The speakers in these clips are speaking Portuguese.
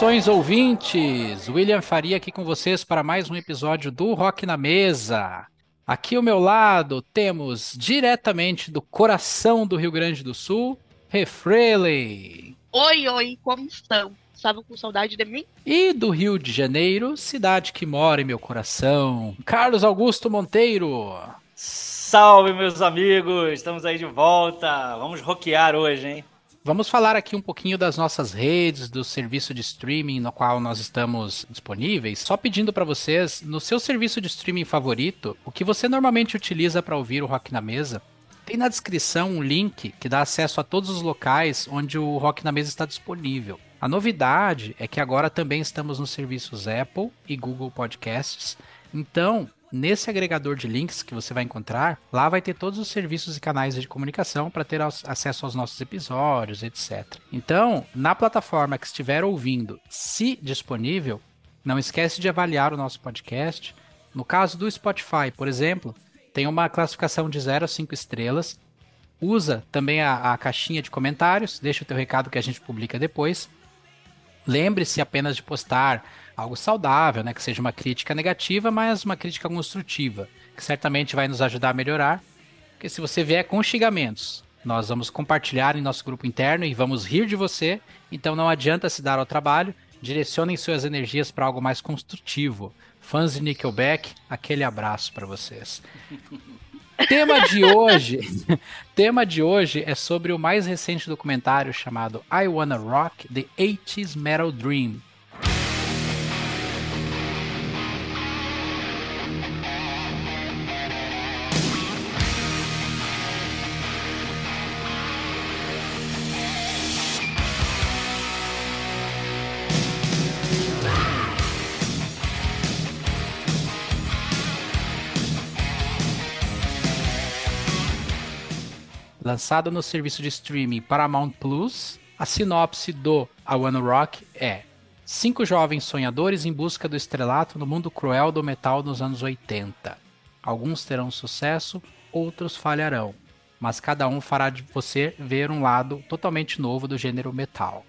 Saudações ouvintes! William Faria aqui com vocês para mais um episódio do Rock na Mesa. Aqui ao meu lado temos diretamente do coração do Rio Grande do Sul, Refrele. Oi, oi, como estão? Estavam com saudade de mim? E do Rio de Janeiro, cidade que mora em meu coração, Carlos Augusto Monteiro. Salve, meus amigos! Estamos aí de volta. Vamos rockear hoje, hein? Vamos falar aqui um pouquinho das nossas redes, do serviço de streaming no qual nós estamos disponíveis. Só pedindo para vocês, no seu serviço de streaming favorito, o que você normalmente utiliza para ouvir o Rock na Mesa, tem na descrição um link que dá acesso a todos os locais onde o Rock na Mesa está disponível. A novidade é que agora também estamos nos serviços Apple e Google Podcasts. Então, nesse agregador de links que você vai encontrar, lá vai ter todos os serviços e canais de comunicação para ter acesso aos nossos episódios, etc. Então, na plataforma que estiver ouvindo, se disponível, não esquece de avaliar o nosso podcast. No caso do Spotify, por exemplo, tem uma classificação de 0 a 5 estrelas. Usa também a, a caixinha de comentários, deixa o teu recado que a gente publica depois. Lembre-se apenas de postar algo saudável, né? Que seja uma crítica negativa, mas uma crítica construtiva, que certamente vai nos ajudar a melhorar. Porque se você vier com xingamentos, nós vamos compartilhar em nosso grupo interno e vamos rir de você. Então não adianta se dar ao trabalho. Direcionem suas energias para algo mais construtivo. Fãs de Nickelback, aquele abraço para vocês. tema de hoje, tema de hoje é sobre o mais recente documentário chamado I Wanna Rock: The 80s Metal Dream, lançado no serviço de streaming Paramount Plus. A sinopse do I Wanna Rock é: Cinco jovens sonhadores em busca do estrelato no mundo cruel do metal nos anos 80. Alguns terão sucesso, outros falharão, mas cada um fará de você ver um lado totalmente novo do gênero metal.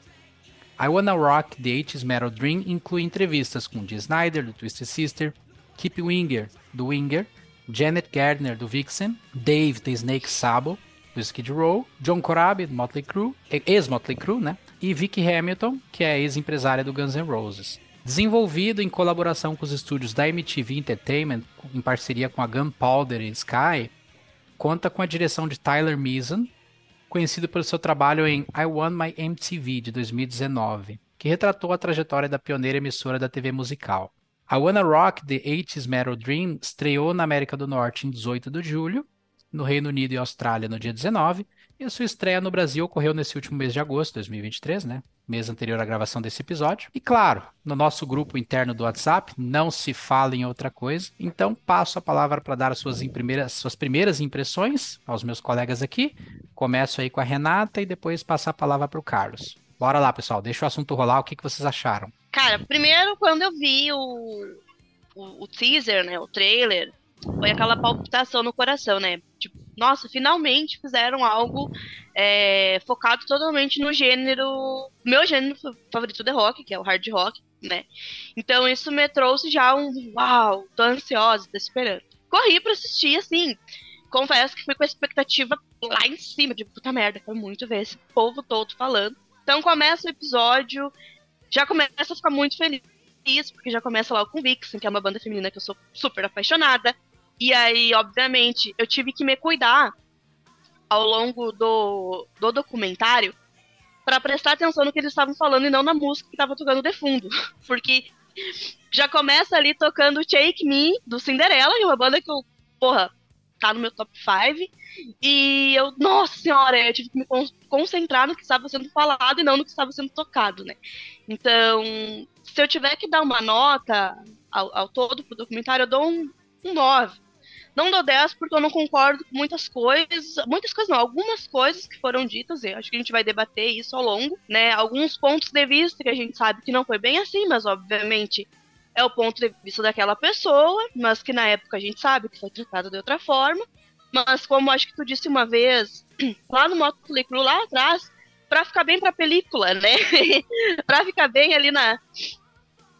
I Wanna Rock The 80s Metal Dream inclui entrevistas com Dee Snyder, do Twisted Sister, Kip Winger, do Winger, Janet Gardner, do Vixen, Dave, The Snake Sabo, do Skid Row, John Corabi, do Motley Crue, ex-Motley Crue, né? E Vicky Hamilton, que é ex-empresária do Guns N' Roses. Desenvolvido em colaboração com os estúdios da MTV Entertainment, em parceria com a Gunpowder e Sky, conta com a direção de Tyler Meason, conhecido pelo seu trabalho em I Want My MTV, de 2019, que retratou a trajetória da pioneira emissora da TV musical. I Wanna Rock The 80s Metal Dream estreou na América do Norte em 18 de julho no Reino Unido e Austrália no dia 19, e a sua estreia no Brasil ocorreu nesse último mês de agosto de 2023, né? Mês anterior à gravação desse episódio. E claro, no nosso grupo interno do WhatsApp, não se fala em outra coisa. Então, passo a palavra para dar as suas, primeiras, suas primeiras impressões aos meus colegas aqui. Começo aí com a Renata e depois passo a palavra para o Carlos. Bora lá, pessoal, deixa o assunto rolar. O que, que vocês acharam? Cara, primeiro, quando eu vi o, o, o teaser, né, o trailer, foi aquela palpitação no coração, né? Tipo, nossa, finalmente fizeram algo é, focado totalmente no gênero. Meu gênero favorito de rock, que é o hard rock, né? Então isso me trouxe já um uau, tô ansiosa, tô esperando. Corri pra assistir, assim. Confesso que fui com a expectativa lá em cima, de puta merda, foi muito ver esse povo todo falando. Então começa o episódio, já começa a ficar muito feliz, porque já começa lá com Vixen, que é uma banda feminina que eu sou super apaixonada. E aí, obviamente, eu tive que me cuidar ao longo do, do documentário para prestar atenção no que eles estavam falando e não na música que estava tocando de fundo. Porque já começa ali tocando Take Me, do Cinderela, é uma banda que eu, porra, tá no meu top 5. E eu, nossa senhora, eu tive que me concentrar no que estava sendo falado e não no que estava sendo tocado, né? Então, se eu tiver que dar uma nota ao, ao todo pro documentário, eu dou um, um 9. Não dou 10 porque eu não concordo com muitas coisas, muitas coisas não, algumas coisas que foram ditas, eu acho que a gente vai debater isso ao longo, né? Alguns pontos de vista que a gente sabe que não foi bem assim, mas obviamente é o ponto de vista daquela pessoa, mas que na época a gente sabe que foi tratado de outra forma. Mas como acho que tu disse uma vez, lá no Motley Crue, lá atrás, pra ficar bem pra película, né? pra ficar bem ali na,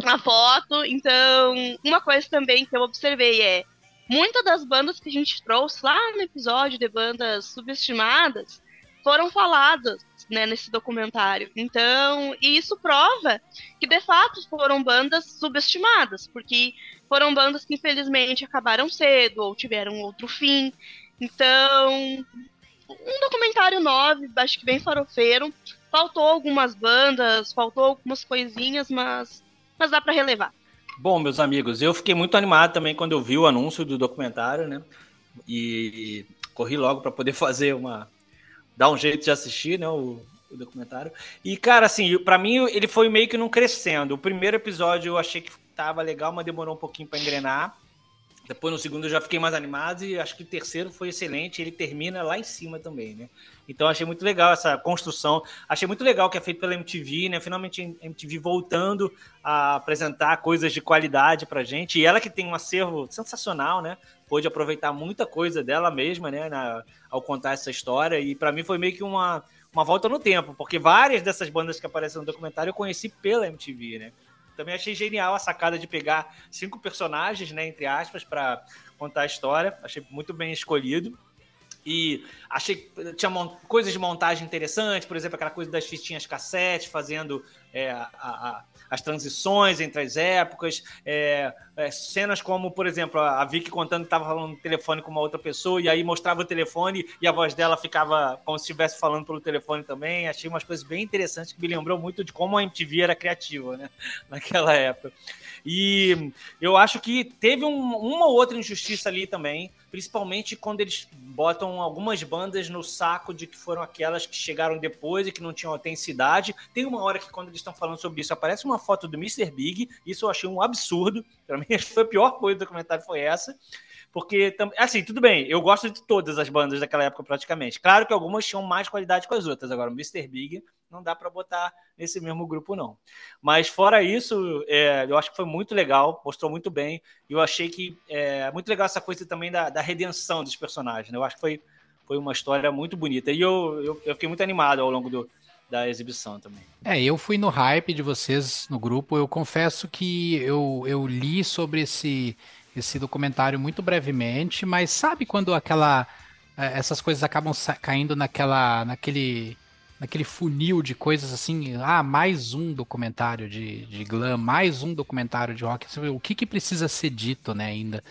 na foto. Então, uma coisa também que eu observei é muitas das bandas que a gente trouxe lá no episódio de bandas subestimadas foram faladas né, nesse documentário. Então, e isso prova que de fato foram bandas subestimadas, porque foram bandas que infelizmente acabaram cedo ou tiveram outro fim. Então, um documentário 9, acho que bem farofeiro. Faltou algumas bandas, faltou algumas coisinhas, mas, mas dá para relevar. Bom, meus amigos, eu fiquei muito animado também quando eu vi o anúncio do documentário, né? E corri logo para poder fazer uma, dar um jeito de assistir, né, o, o documentário. E, cara, assim, para mim ele foi meio que não crescendo. O primeiro episódio eu achei que tava legal, mas demorou um pouquinho para engrenar. Depois no segundo eu já fiquei mais animado e acho que o terceiro foi excelente. Ele termina lá em cima também, né? Então achei muito legal essa construção. Achei muito legal que é feito pela MTV, né? Finalmente a MTV voltando a apresentar coisas de qualidade pra gente. E ela que tem um acervo sensacional, né? Pôde aproveitar muita coisa dela mesma, né? Na, ao contar essa história. E para mim foi meio que uma, uma volta no tempo, porque várias dessas bandas que aparecem no documentário eu conheci pela MTV, né? Também achei genial a sacada de pegar cinco personagens, né, entre aspas, para contar a história. Achei muito bem escolhido. E achei tinha coisas de montagem interessantes, por exemplo, aquela coisa das fitinhas cassete, fazendo é, a, a, as transições entre as épocas, é, é, cenas como, por exemplo, a Vicky contando que estava falando no telefone com uma outra pessoa, e aí mostrava o telefone e a voz dela ficava como se estivesse falando pelo telefone também. Achei umas coisas bem interessantes que me lembrou muito de como a MTV era criativa, né? Naquela época. E eu acho que teve um, uma ou outra injustiça ali também, principalmente quando eles botam algumas bandas no saco de que foram aquelas que chegaram depois e que não tinham autenticidade. Tem uma hora que, quando eles estão falando sobre isso, aparece uma foto do Mr. Big. Isso eu achei um absurdo. Para mim, foi a pior coisa do documentário foi essa. Porque, assim, tudo bem, eu gosto de todas as bandas daquela época praticamente. Claro que algumas tinham mais qualidade que as outras. Agora, o Mr. Big não dá para botar nesse mesmo grupo, não. Mas fora isso, é, eu acho que foi muito legal, mostrou muito bem. E eu achei que é muito legal essa coisa também da, da redenção dos personagens. Né? Eu acho que foi, foi uma história muito bonita. E eu, eu, eu fiquei muito animado ao longo do, da exibição também. É, eu fui no hype de vocês no grupo. Eu confesso que eu, eu li sobre esse esse documentário muito brevemente, mas sabe quando aquela é, essas coisas acabam caindo naquela naquele naquele funil de coisas assim, ah, mais um documentário de, de glam, mais um documentário de rock, o que que precisa ser dito, né, ainda.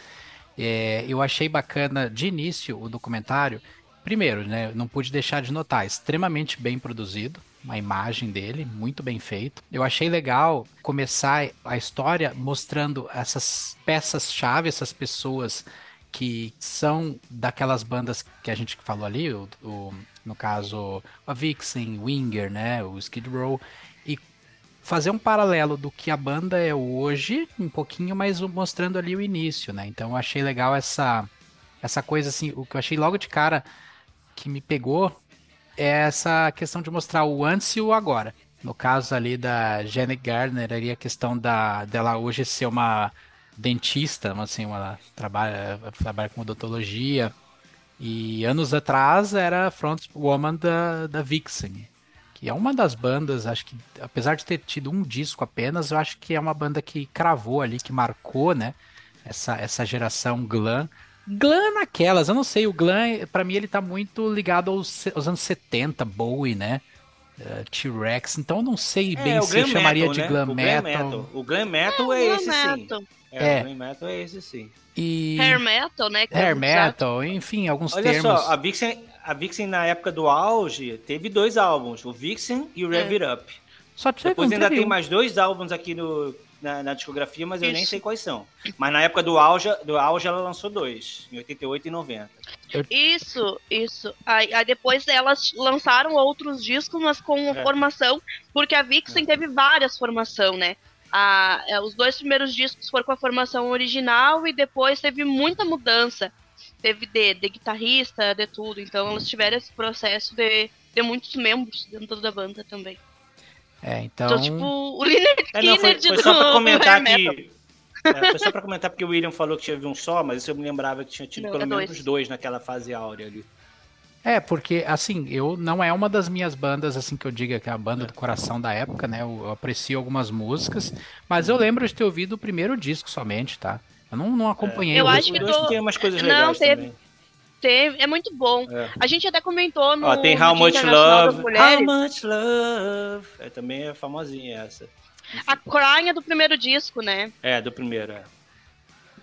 É, eu achei bacana de início o documentário, primeiro, né, não pude deixar de notar, extremamente bem produzido, uma imagem dele, muito bem feito. Eu achei legal começar a história mostrando essas peças-chave, essas pessoas que são daquelas bandas que a gente falou ali, o, o, no caso a Vixen, Winger, né, o Skid Row, fazer um paralelo do que a banda é hoje, um pouquinho, mas mostrando ali o início, né? Então eu achei legal essa essa coisa assim, o que eu achei logo de cara que me pegou é essa questão de mostrar o antes e o agora. No caso ali da Janet Gardner, ali a questão da, dela hoje ser uma dentista, assim, uma trabalha, trabalha com odontologia. E anos atrás era frontwoman da, da Vixen, que é uma das bandas, acho que, apesar de ter tido um disco apenas, eu acho que é uma banda que cravou ali, que marcou, né, essa, essa geração glam Glam naquelas, eu não sei, o Glam, para mim, ele tá muito ligado aos, aos anos 70, Bowie, né? Uh, T-Rex, então eu não sei é, bem se eu chamaria metal, de né? glam, o metal. glam metal. O glam metal é, é esse metal. sim. É, é, o glam metal é esse sim. E... Hair metal, né? Hair metal, enfim, alguns Olha termos. Olha só, a Vixen, a Vixen na época do auge teve dois álbuns, o Vixen e o Rev It Up. Só Depois ainda tem mais dois álbuns aqui no na, na discografia, mas eu nem sei quais são. Mas na época do auge, do auge ela lançou dois, em 88 e 90. Isso, isso. Aí, aí, depois elas lançaram outros discos, mas com é. formação, porque a Vixen é. teve várias formações, né? A, é, os dois primeiros discos foram com a formação original e depois teve muita mudança. Teve de, de guitarrista, de tudo. Então elas tiveram esse processo de, de muitos membros dentro da banda também. É, então. Então, tipo, o Lynyrd é, não, foi, foi só pra comentar que. É, foi só pra comentar porque o William falou que tinha um só, mas eu me lembrava que tinha tido não, pelo é menos dois. dois naquela fase áurea ali. É, porque, assim, eu não é uma das minhas bandas, assim, que eu diga que é a banda do coração da época, né? Eu, eu aprecio algumas músicas, mas eu lembro de ter ouvido o primeiro disco somente, tá? Eu não, não acompanhei. Eu o acho que tô- tem umas coisas Não, teve- também. Teve, é muito bom. É. A gente até comentou no, Ó, tem How Much Love. How Much Love. É, também é famosinha essa. A Crying é do primeiro disco, né? É, do primeiro, é.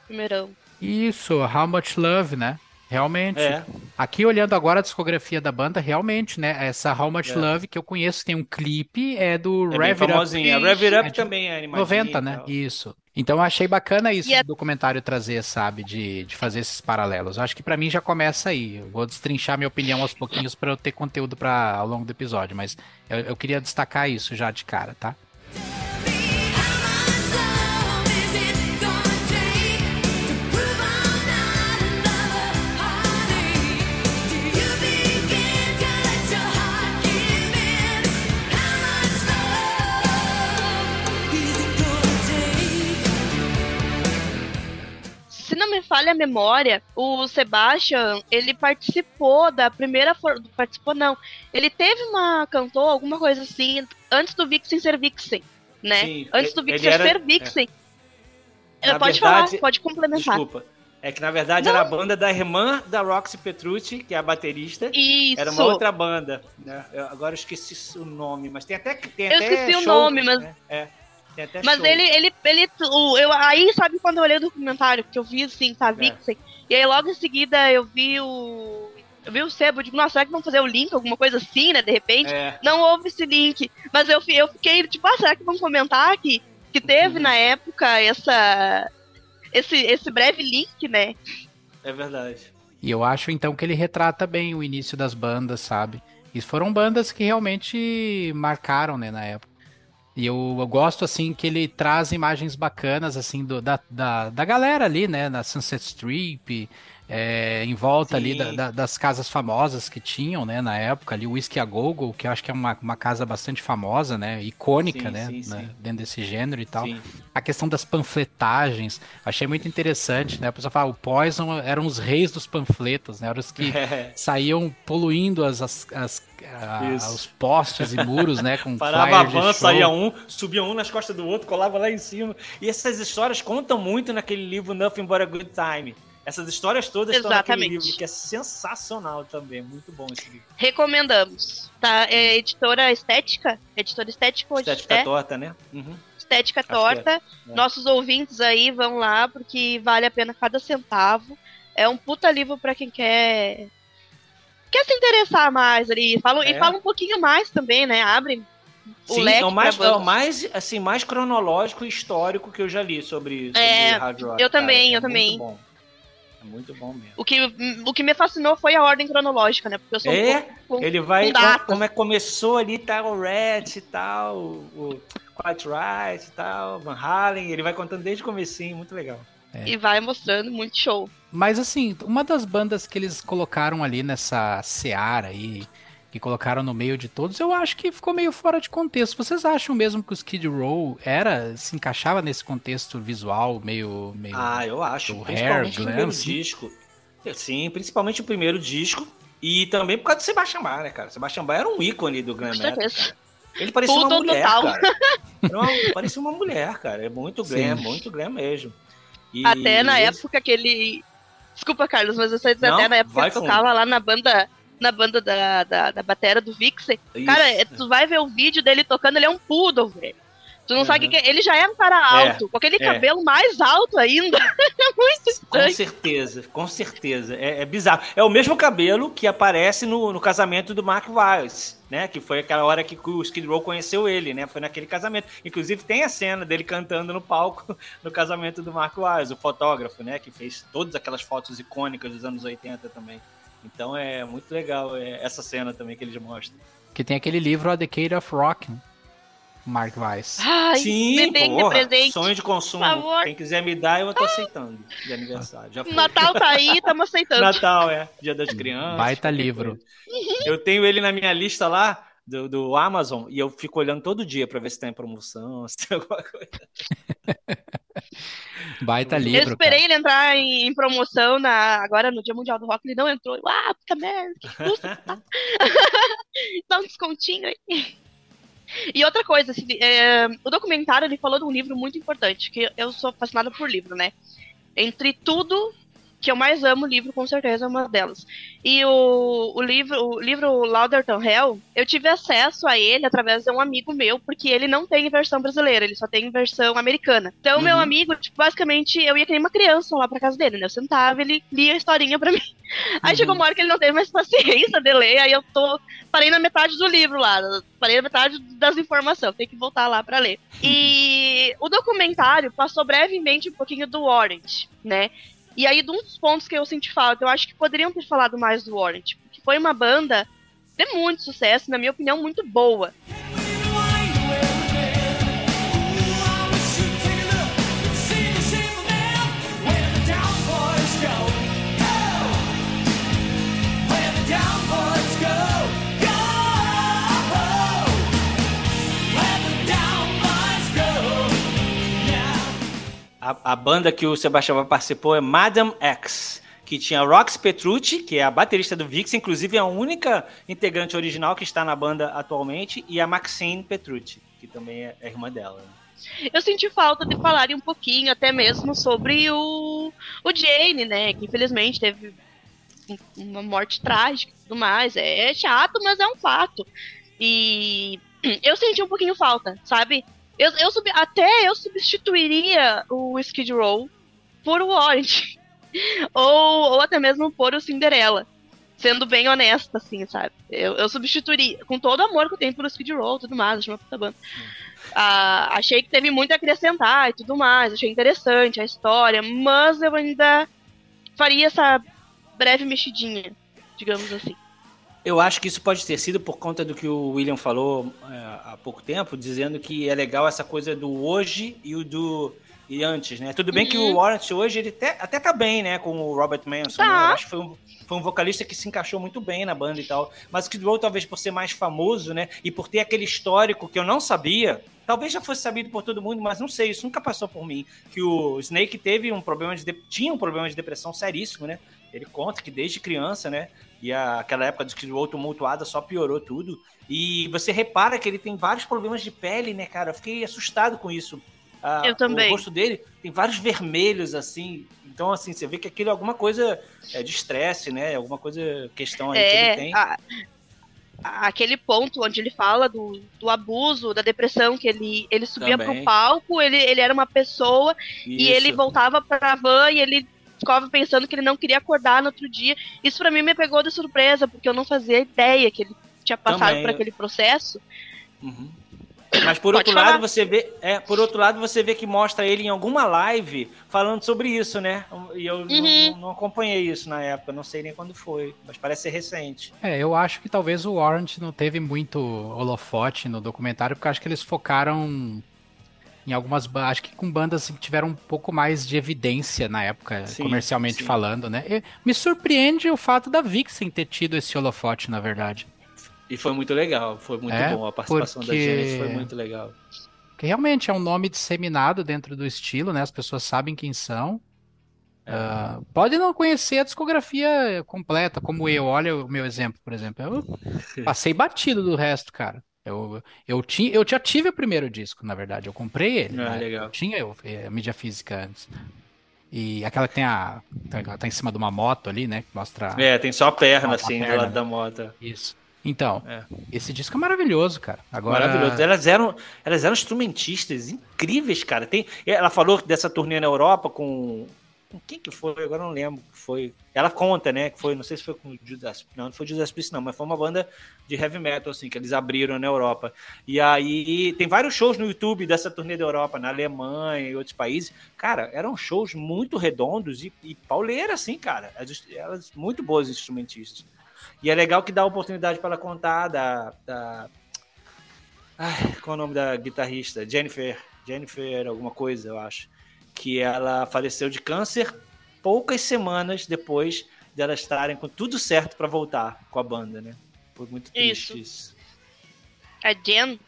Primeirão. Isso, How Much Love, né? Realmente. É, Aqui olhando agora a discografia da banda, realmente, né? Essa How Much É. Love que eu conheço tem um clipe, é do é bem Rev It Up famosinha. A Rev It É Up de também é animadinha. 90, e né? Isso. Então eu achei bacana isso E a- do documentário trazer, sabe? De, de fazer esses paralelos. Eu acho que pra mim já começa aí. Eu vou destrinchar minha opinião aos pouquinhos pra eu ter conteúdo para ao longo do episódio, mas eu, eu queria destacar isso já de cara, tá? Não me falha a memória, o Sebastian, ele participou da primeira. For... Participou, não. Ele teve uma. cantou alguma coisa assim, antes do Vixen ser Vixen, né? Sim, antes do Vixen era- ser Vixen. Na Eh, pode verdade- falar, pode complementar. Desculpa. É que na verdade era a banda da irmã da Roxy Petrucci, que é a baterista. Isso. Era uma outra banda. Né? Eu- agora eu esqueci o nome, mas tem até. Tem Eu até esqueci o show, nome, mas- né? É, até Mas show. ele, ele, ele, o, eu, aí sabe quando eu olhei o documentário, que eu vi assim, tá, Vixen, e aí logo em seguida eu vi o, eu vi o Sebo, eu digo, nossa, será que vão fazer o link, alguma coisa assim, né, de repente? É, Não houve esse link, mas eu, eu fiquei, tipo, ah, será que vão comentar que, que teve Uhum. na época essa, esse, esse breve link, né? é verdade. E eu acho então que ele retrata bem o início das bandas, sabe? E foram bandas que realmente marcaram, né, na época. E eu, eu gosto, assim, que ele traz imagens bacanas, assim, do- da, da, da galera ali, né, na Sunset Strip, é, em volta ali Sim. da- da- das casas famosas que tinham, né, na época, ali o Whisky a Go-Go, que eu acho que é uma, uma casa bastante famosa, né, icônica, Sim, né, sim, né, sim. dentro desse gênero e tal. A questão das panfletagens, achei muito interessante, né? A pessoa fala, o Poison eram os reis dos panfletos, né? Eram os que É. saíam poluindo as, as- as- a- os postes e muros, né? Com Parava a van, saía um, subia um nas costas do outro, colava lá em cima. E essas histórias contam muito naquele livro Nothing But a Good Time. Essas histórias todas estão naquele Exatamente. livro, que é sensacional também. Muito bom esse livro. Recomendamos, tá? É editora Estética, editora Estética hoje, Estética é? torta, né? Uhum. Estética que é. Torta. É. Nossos ouvintes aí vão lá, porque vale a pena cada centavo. É um puta livro pra quem quer. Quer se interessar mais ali. Fala, E É. fala um pouquinho mais também, né? Abre o Sim, leque é o mais, é o mais, assim, mais cronológico e histórico que eu já li sobre, sobre É, rock. eu cara. também, É eu também. Muito bom. É muito bom mesmo. O que, o que me fascinou foi a ordem cronológica, né? Porque eu sou É, um pouco. com- Ele vai, com como é que começou ali, tá o Red e tal, o Quiet Right e tal, Van Halen, ele vai contando desde o comecinho, muito legal. E vai mostrando muito show. Mas assim, uma das bandas que eles colocaram ali nessa seara aí, que colocaram no meio de todos, eu acho que ficou meio fora de contexto. Vocês acham mesmo que o Skid Row era, se encaixava nesse contexto visual meio... meio... Ah, eu acho, principalmente hair, o glam, primeiro assim. disco. Sim, principalmente o primeiro disco. E também por causa do Sebastian Bach, né, cara? Sebastian Bach era um ícone do glam metal. Ele parecia Tudo uma mulher, total. cara. Uma- parecia uma mulher, cara. É muito glam, Sim. muito glam mesmo. E Até na época que ele. Desculpa, Carlos, mas eu sei dizer, Não, até na época que ele tocava lá na banda. Na banda da, da, da batera do Vixen. Cara, Isso. é- tu vai ver o vídeo dele tocando, ele é um poodle, velho. Tu não sabe o Uhum. que que é. Ele já é um cara alto, com aquele é. cabelo mais alto ainda. é muito Com estranho. certeza, com certeza. É, é bizarro. É o mesmo cabelo que aparece no, no casamento do Mark Wiles, né? Que foi aquela hora que o Skid Row conheceu ele, né? Foi naquele casamento. Inclusive tem a cena dele cantando no palco no casamento do Mark Wiles, o fotógrafo, né? Que fez todas aquelas fotos icônicas dos anos 80 também. Então é muito legal é, essa cena também que eles mostram. Que tem aquele livro A Decade of Rock, né? Mark Weiss. Ai, de porra, presente. sonho de consumo. por favor. Quem quiser me dar, eu tô aceitando de aniversário. Já foi. Natal tá aí, tamo aceitando. Natal, é. Dia das crianças. Baita livro. Eu tenho ele na minha lista lá do, do Amazon e eu fico olhando todo dia para ver se tem promoção, se tem alguma coisa. Baita livro. Eu esperei cara. ele entrar em, promoção na, agora no Dia Mundial do Rock, ele não entrou. Ah, puta merda, que custa? tá? Dá um descontinho aí. E outra coisa, assim, é, o documentário ele falou de um livro muito importante, que eu sou fascinada por livro, né? Entre tudo que eu mais amo, livro com certeza é uma delas. E o, o livro, o livro Lauderton Hell, eu tive acesso a ele através de um amigo meu, porque ele não tem versão brasileira, ele só tem versão americana. Então, meu Uhum. amigo, tipo, basicamente, eu ia que nem uma criança lá pra casa dele, né? Eu sentava, ele lia a historinha pra mim. Aí Uhum. chegou uma hora que ele não teve mais paciência de ler, aí eu tô. Parei na metade do livro lá, parei na metade das informações, tem que voltar lá pra ler. E o documentário passou brevemente um pouquinho do Orange, né? E aí, de um dos pontos que eu senti falta, eu acho que poderiam ter falado mais do Orange, porque foi uma banda de muito sucesso, na minha opinião, muito boa. A, a banda que o Sebastião participou é Madame X, que tinha Rox Petrucci, que é a baterista do Vix, inclusive é a única integrante original que está na banda atualmente, e a Maxine Petrucci, que também é é irmã dela. Eu senti falta de falarem um pouquinho, até mesmo, sobre o, o Jane, né? Que infelizmente teve um- uma morte trágica e tudo mais. É chato, mas é um fato. E eu senti um pouquinho falta, sabe? Eu, eu sub- até eu substituiria o Skid Row por o Orange. ou, ou até mesmo por o Cinderella. Sendo bem honesta, assim, sabe? Eu, eu substituiria, com todo o amor que eu tenho pelo Skid Row e tudo mais, acho uma puta banda. Ah, achei que teve muito a acrescentar e tudo mais, achei interessante a história, mas eu ainda faria essa breve mexidinha, digamos assim. Eu acho que isso pode ter sido por conta do que o William falou é, há pouco tempo, dizendo que é legal essa coisa do hoje e o do e antes, né? Tudo bem que Uhum. o Warrant hoje ele até, até tá bem, né, com o Robert Manson. Tá. né? Eu acho que foi um, foi um vocalista que se encaixou muito bem na banda e tal. Mas o Skid Row talvez por ser mais famoso, né, e por ter aquele histórico que eu não sabia, talvez já fosse sabido por todo mundo, mas não sei, isso nunca passou por mim, que o Snake teve um problema de de- tinha um problema de depressão seríssimo, né? Ele conta que desde criança, né, e a- aquela época do Skid Row tumultuada só piorou tudo. E você repara que ele tem vários problemas de pele, né, cara? Eu fiquei assustado com isso. Ah, Eu também. O rosto dele tem vários vermelhos, assim. Então, assim, você vê que aquilo é alguma coisa é, de estresse, né? Alguma coisa, questão aí que ele É, tem. a- a- aquele ponto onde ele fala do, do abuso, da depressão, que ele, ele subia Também. pro palco, ele, ele era uma pessoa e ele Isso. voltava pra van e ele ficava pensando que ele não queria acordar no outro dia. Isso pra mim me pegou de surpresa, porque eu não fazia ideia que ele tinha passado Também. por aquele processo. Uhum. Mas por Pode outro falar. lado, você vê, é, por outro lado, você vê que mostra ele em alguma live falando sobre isso, né? E eu não- Uhum. não, não acompanhei isso na época, não sei nem quando foi, mas parece ser recente. É, eu acho que talvez o Warrant não teve muito holofote no documentário, porque eu acho que eles focaram em algumas bandas, acho que com bandas que tiveram um pouco mais de evidência na época, Sim, comercialmente sim. falando, né? E me surpreende o fato da Vixen ter tido esse holofote, na verdade. E foi muito legal, foi muito É, bom. A participação da porque- gente foi muito legal. Porque realmente é um nome disseminado dentro do estilo, né? As pessoas sabem quem são. Ah, pode não conhecer a discografia completa, como eu. Olha o meu exemplo, por exemplo. Eu passei batido do resto, cara. Eu, eu, tinha, eu já tive o primeiro disco, na verdade. Eu comprei ele. Ah, né? legal. Eu tinha eu, eh, a mídia física antes. E aquela que tem a. Tá, tá em cima de uma moto ali, né? Que mostra. É, tem só a perna, assim, do lado da moto. Isso. Então, É. esse disco é maravilhoso, cara. Agora. Maravilhoso. Elas eram, elas eram instrumentistas incríveis, cara. Tem, ela falou dessa turnê na Europa com. Com quem que foi? Agora não lembro. Foi. Ela conta, né? Que foi, não sei se foi com o Judas. Não, não foi Judas Priest, não, mas foi uma banda de heavy metal, assim, que eles abriram na Europa. E aí tem vários shows no YouTube dessa turnê da Europa, na Alemanha e outros países. Cara, eram shows muito redondos e, e pauleira, assim, cara. Elas, elas muito boas instrumentistas. E é legal que dá a oportunidade para ela contar da, da Ai, qual é o nome da guitarrista? Jennifer. Jennifer, alguma coisa, eu acho. Que ela faleceu de câncer poucas semanas depois de elas estarem com tudo certo para voltar com a banda, né? Foi muito triste isso. A Jen?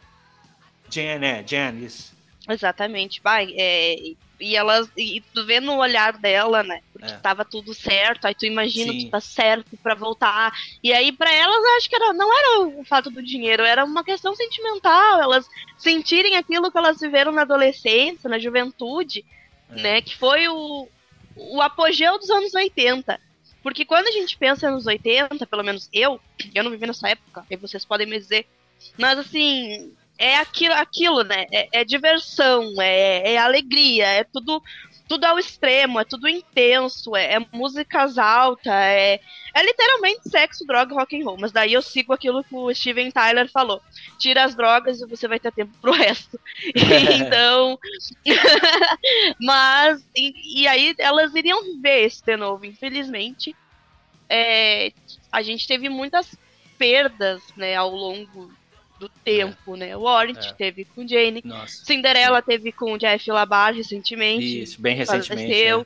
Jen, né? Jen, isso. Exatamente. Vai, é, e elas. E tu vê no olhar dela, né? Porque É. tava tudo certo, aí tu imagina Sim. que tá certo pra voltar. E aí, pra elas, eu acho que era, não era o fato do dinheiro, era uma questão sentimental. Elas sentirem aquilo que elas viveram na adolescência, na juventude, É. né? Que foi o, o apogeu dos anos 80. Porque quando a gente pensa nos 80, pelo menos eu, eu não vivi nessa época, aí vocês podem me dizer. Mas assim, é aquilo, aquilo né? É, é diversão, é, é alegria, é tudo tudo ao extremo, é tudo intenso, é, é músicas altas, é, é literalmente sexo, droga, rock and roll. Mas daí eu sigo aquilo que o Steven Tyler falou: tira as drogas e você vai ter tempo pro resto. então, mas e, e aí elas iriam ver isso de novo, infelizmente. É, a gente teve muitas perdas, né, ao longo do tempo, né? O Warrant É. teve com Jane, Nossa. Cinderela teve com o Jeff Labar recentemente. Isso, bem recentemente. né?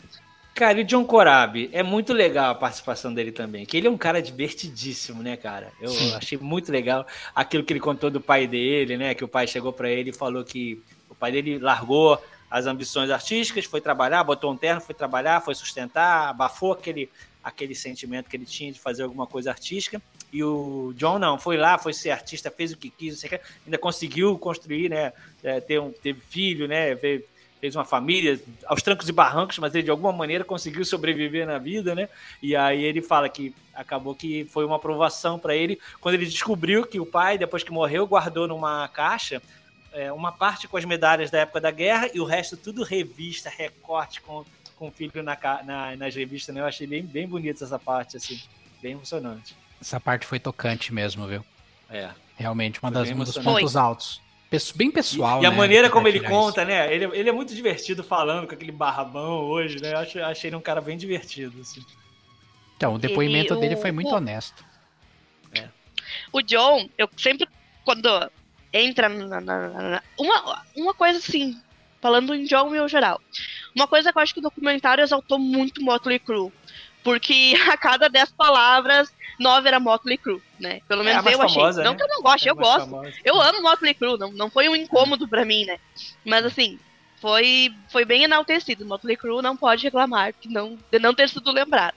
Cara, e o John Corabi, é muito legal a participação dele também, que ele é um cara divertidíssimo, né, cara? Eu Sim. achei muito legal aquilo que ele contou do pai dele, né, que o pai chegou pra ele e falou que o pai dele largou as ambições artísticas, foi trabalhar, botou um terno, foi trabalhar, foi sustentar, abafou aquele, aquele sentimento que ele tinha de fazer alguma coisa artística. E o John não, foi lá, foi ser artista, fez o que quis, ainda conseguiu construir, né, é, ter um, teve filho, né, fez uma família aos trancos e barrancos, mas ele de alguma maneira conseguiu sobreviver na vida, né? E aí ele fala que acabou que foi uma aprovação para ele quando ele descobriu que o pai, depois que morreu, guardou numa caixa é, uma parte com as medalhas da época da guerra e o resto tudo revista, recorte com, com o filho na, na- nas revistas, né? Eu achei bem, bem bonita essa parte, assim, bem emocionante. Essa parte foi tocante mesmo, viu? É. Realmente, uma Foi das, um dos pontos altos. Pesso- Bem pessoal, e a né, maneira como ele conta, né? Ele, ele é muito divertido falando com aquele barrabão hoje, né? Eu acho- achei ele um cara bem divertido, assim. isso. Então, o depoimento E dele o- foi muito o- honesto. O John, eu sempre, quando entra na- na- na- uma, uma coisa assim, falando em John em geral, uma coisa que eu acho que o documentário exaltou muito Motley Crue, porque a cada dez palavras, nove era Motley Crue, né? Pelo É a menos mais eu achei. famosa, Não né? que eu não goste, É eu gosto. famosa. Eu amo Motley Crue, não, não foi um incômodo pra mim, né? Mas assim, foi, foi bem enaltecido. Motley Crue não pode reclamar de não, de não ter sido lembrado.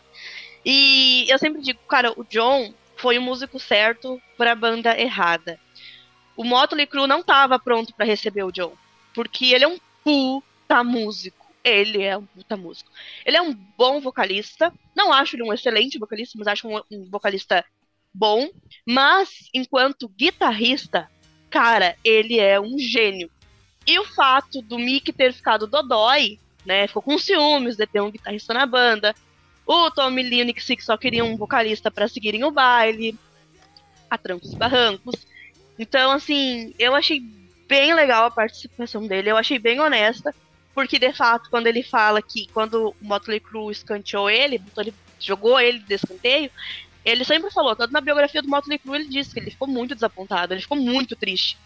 E eu sempre digo, cara, o John foi o músico certo pra banda errada. O Motley Crue não tava pronto pra receber o John, porque ele é um puta músico. Ele é um puta músico. Ele é um bom vocalista. Não acho ele um excelente vocalista, mas acho um, um vocalista bom. Mas, enquanto guitarrista, cara, ele é um gênio. E o fato do Mick ter ficado dodói, né? Ficou com ciúmes de ter um guitarrista na banda. O Tommy Lee e o Nick Six só queriam um vocalista para seguirem o baile. A trancos barrancos. Então, assim, eu achei bem legal a participação dele. Eu achei bem honesta. Porque, de fato, quando ele fala que quando o Motley Crue escanteou ele, ele jogou ele de escanteio, ele sempre falou, tanto na biografia do Motley Crue, ele disse que ele ficou muito desapontado, ele ficou muito triste.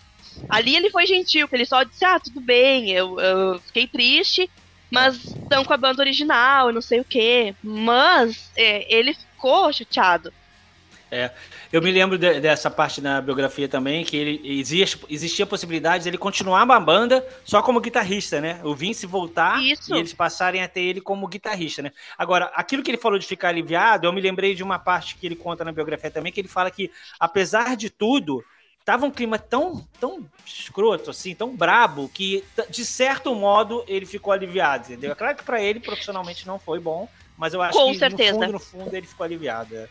Ali ele foi gentil, que ele só disse, ah, tudo bem, eu, eu fiquei triste, mas estão com a banda original e não sei o quê. Mas é, ele ficou chateado. Eu me lembro de- dessa parte na biografia também, que ele existia, existia a possibilidade dele continuar na banda só como guitarrista, né? O Vince voltar Isso. e eles passarem a ter ele como guitarrista, né? Agora, aquilo que ele falou de ficar aliviado, eu me lembrei de uma parte que ele conta na biografia também, que ele fala que, apesar de tudo, tava um clima tão, tão escroto, assim, tão brabo, que, de certo modo, ele ficou aliviado, entendeu? É claro que pra ele, profissionalmente, não foi bom, mas eu acho Com que, certeza. no fundo, no fundo, ele ficou aliviado. é.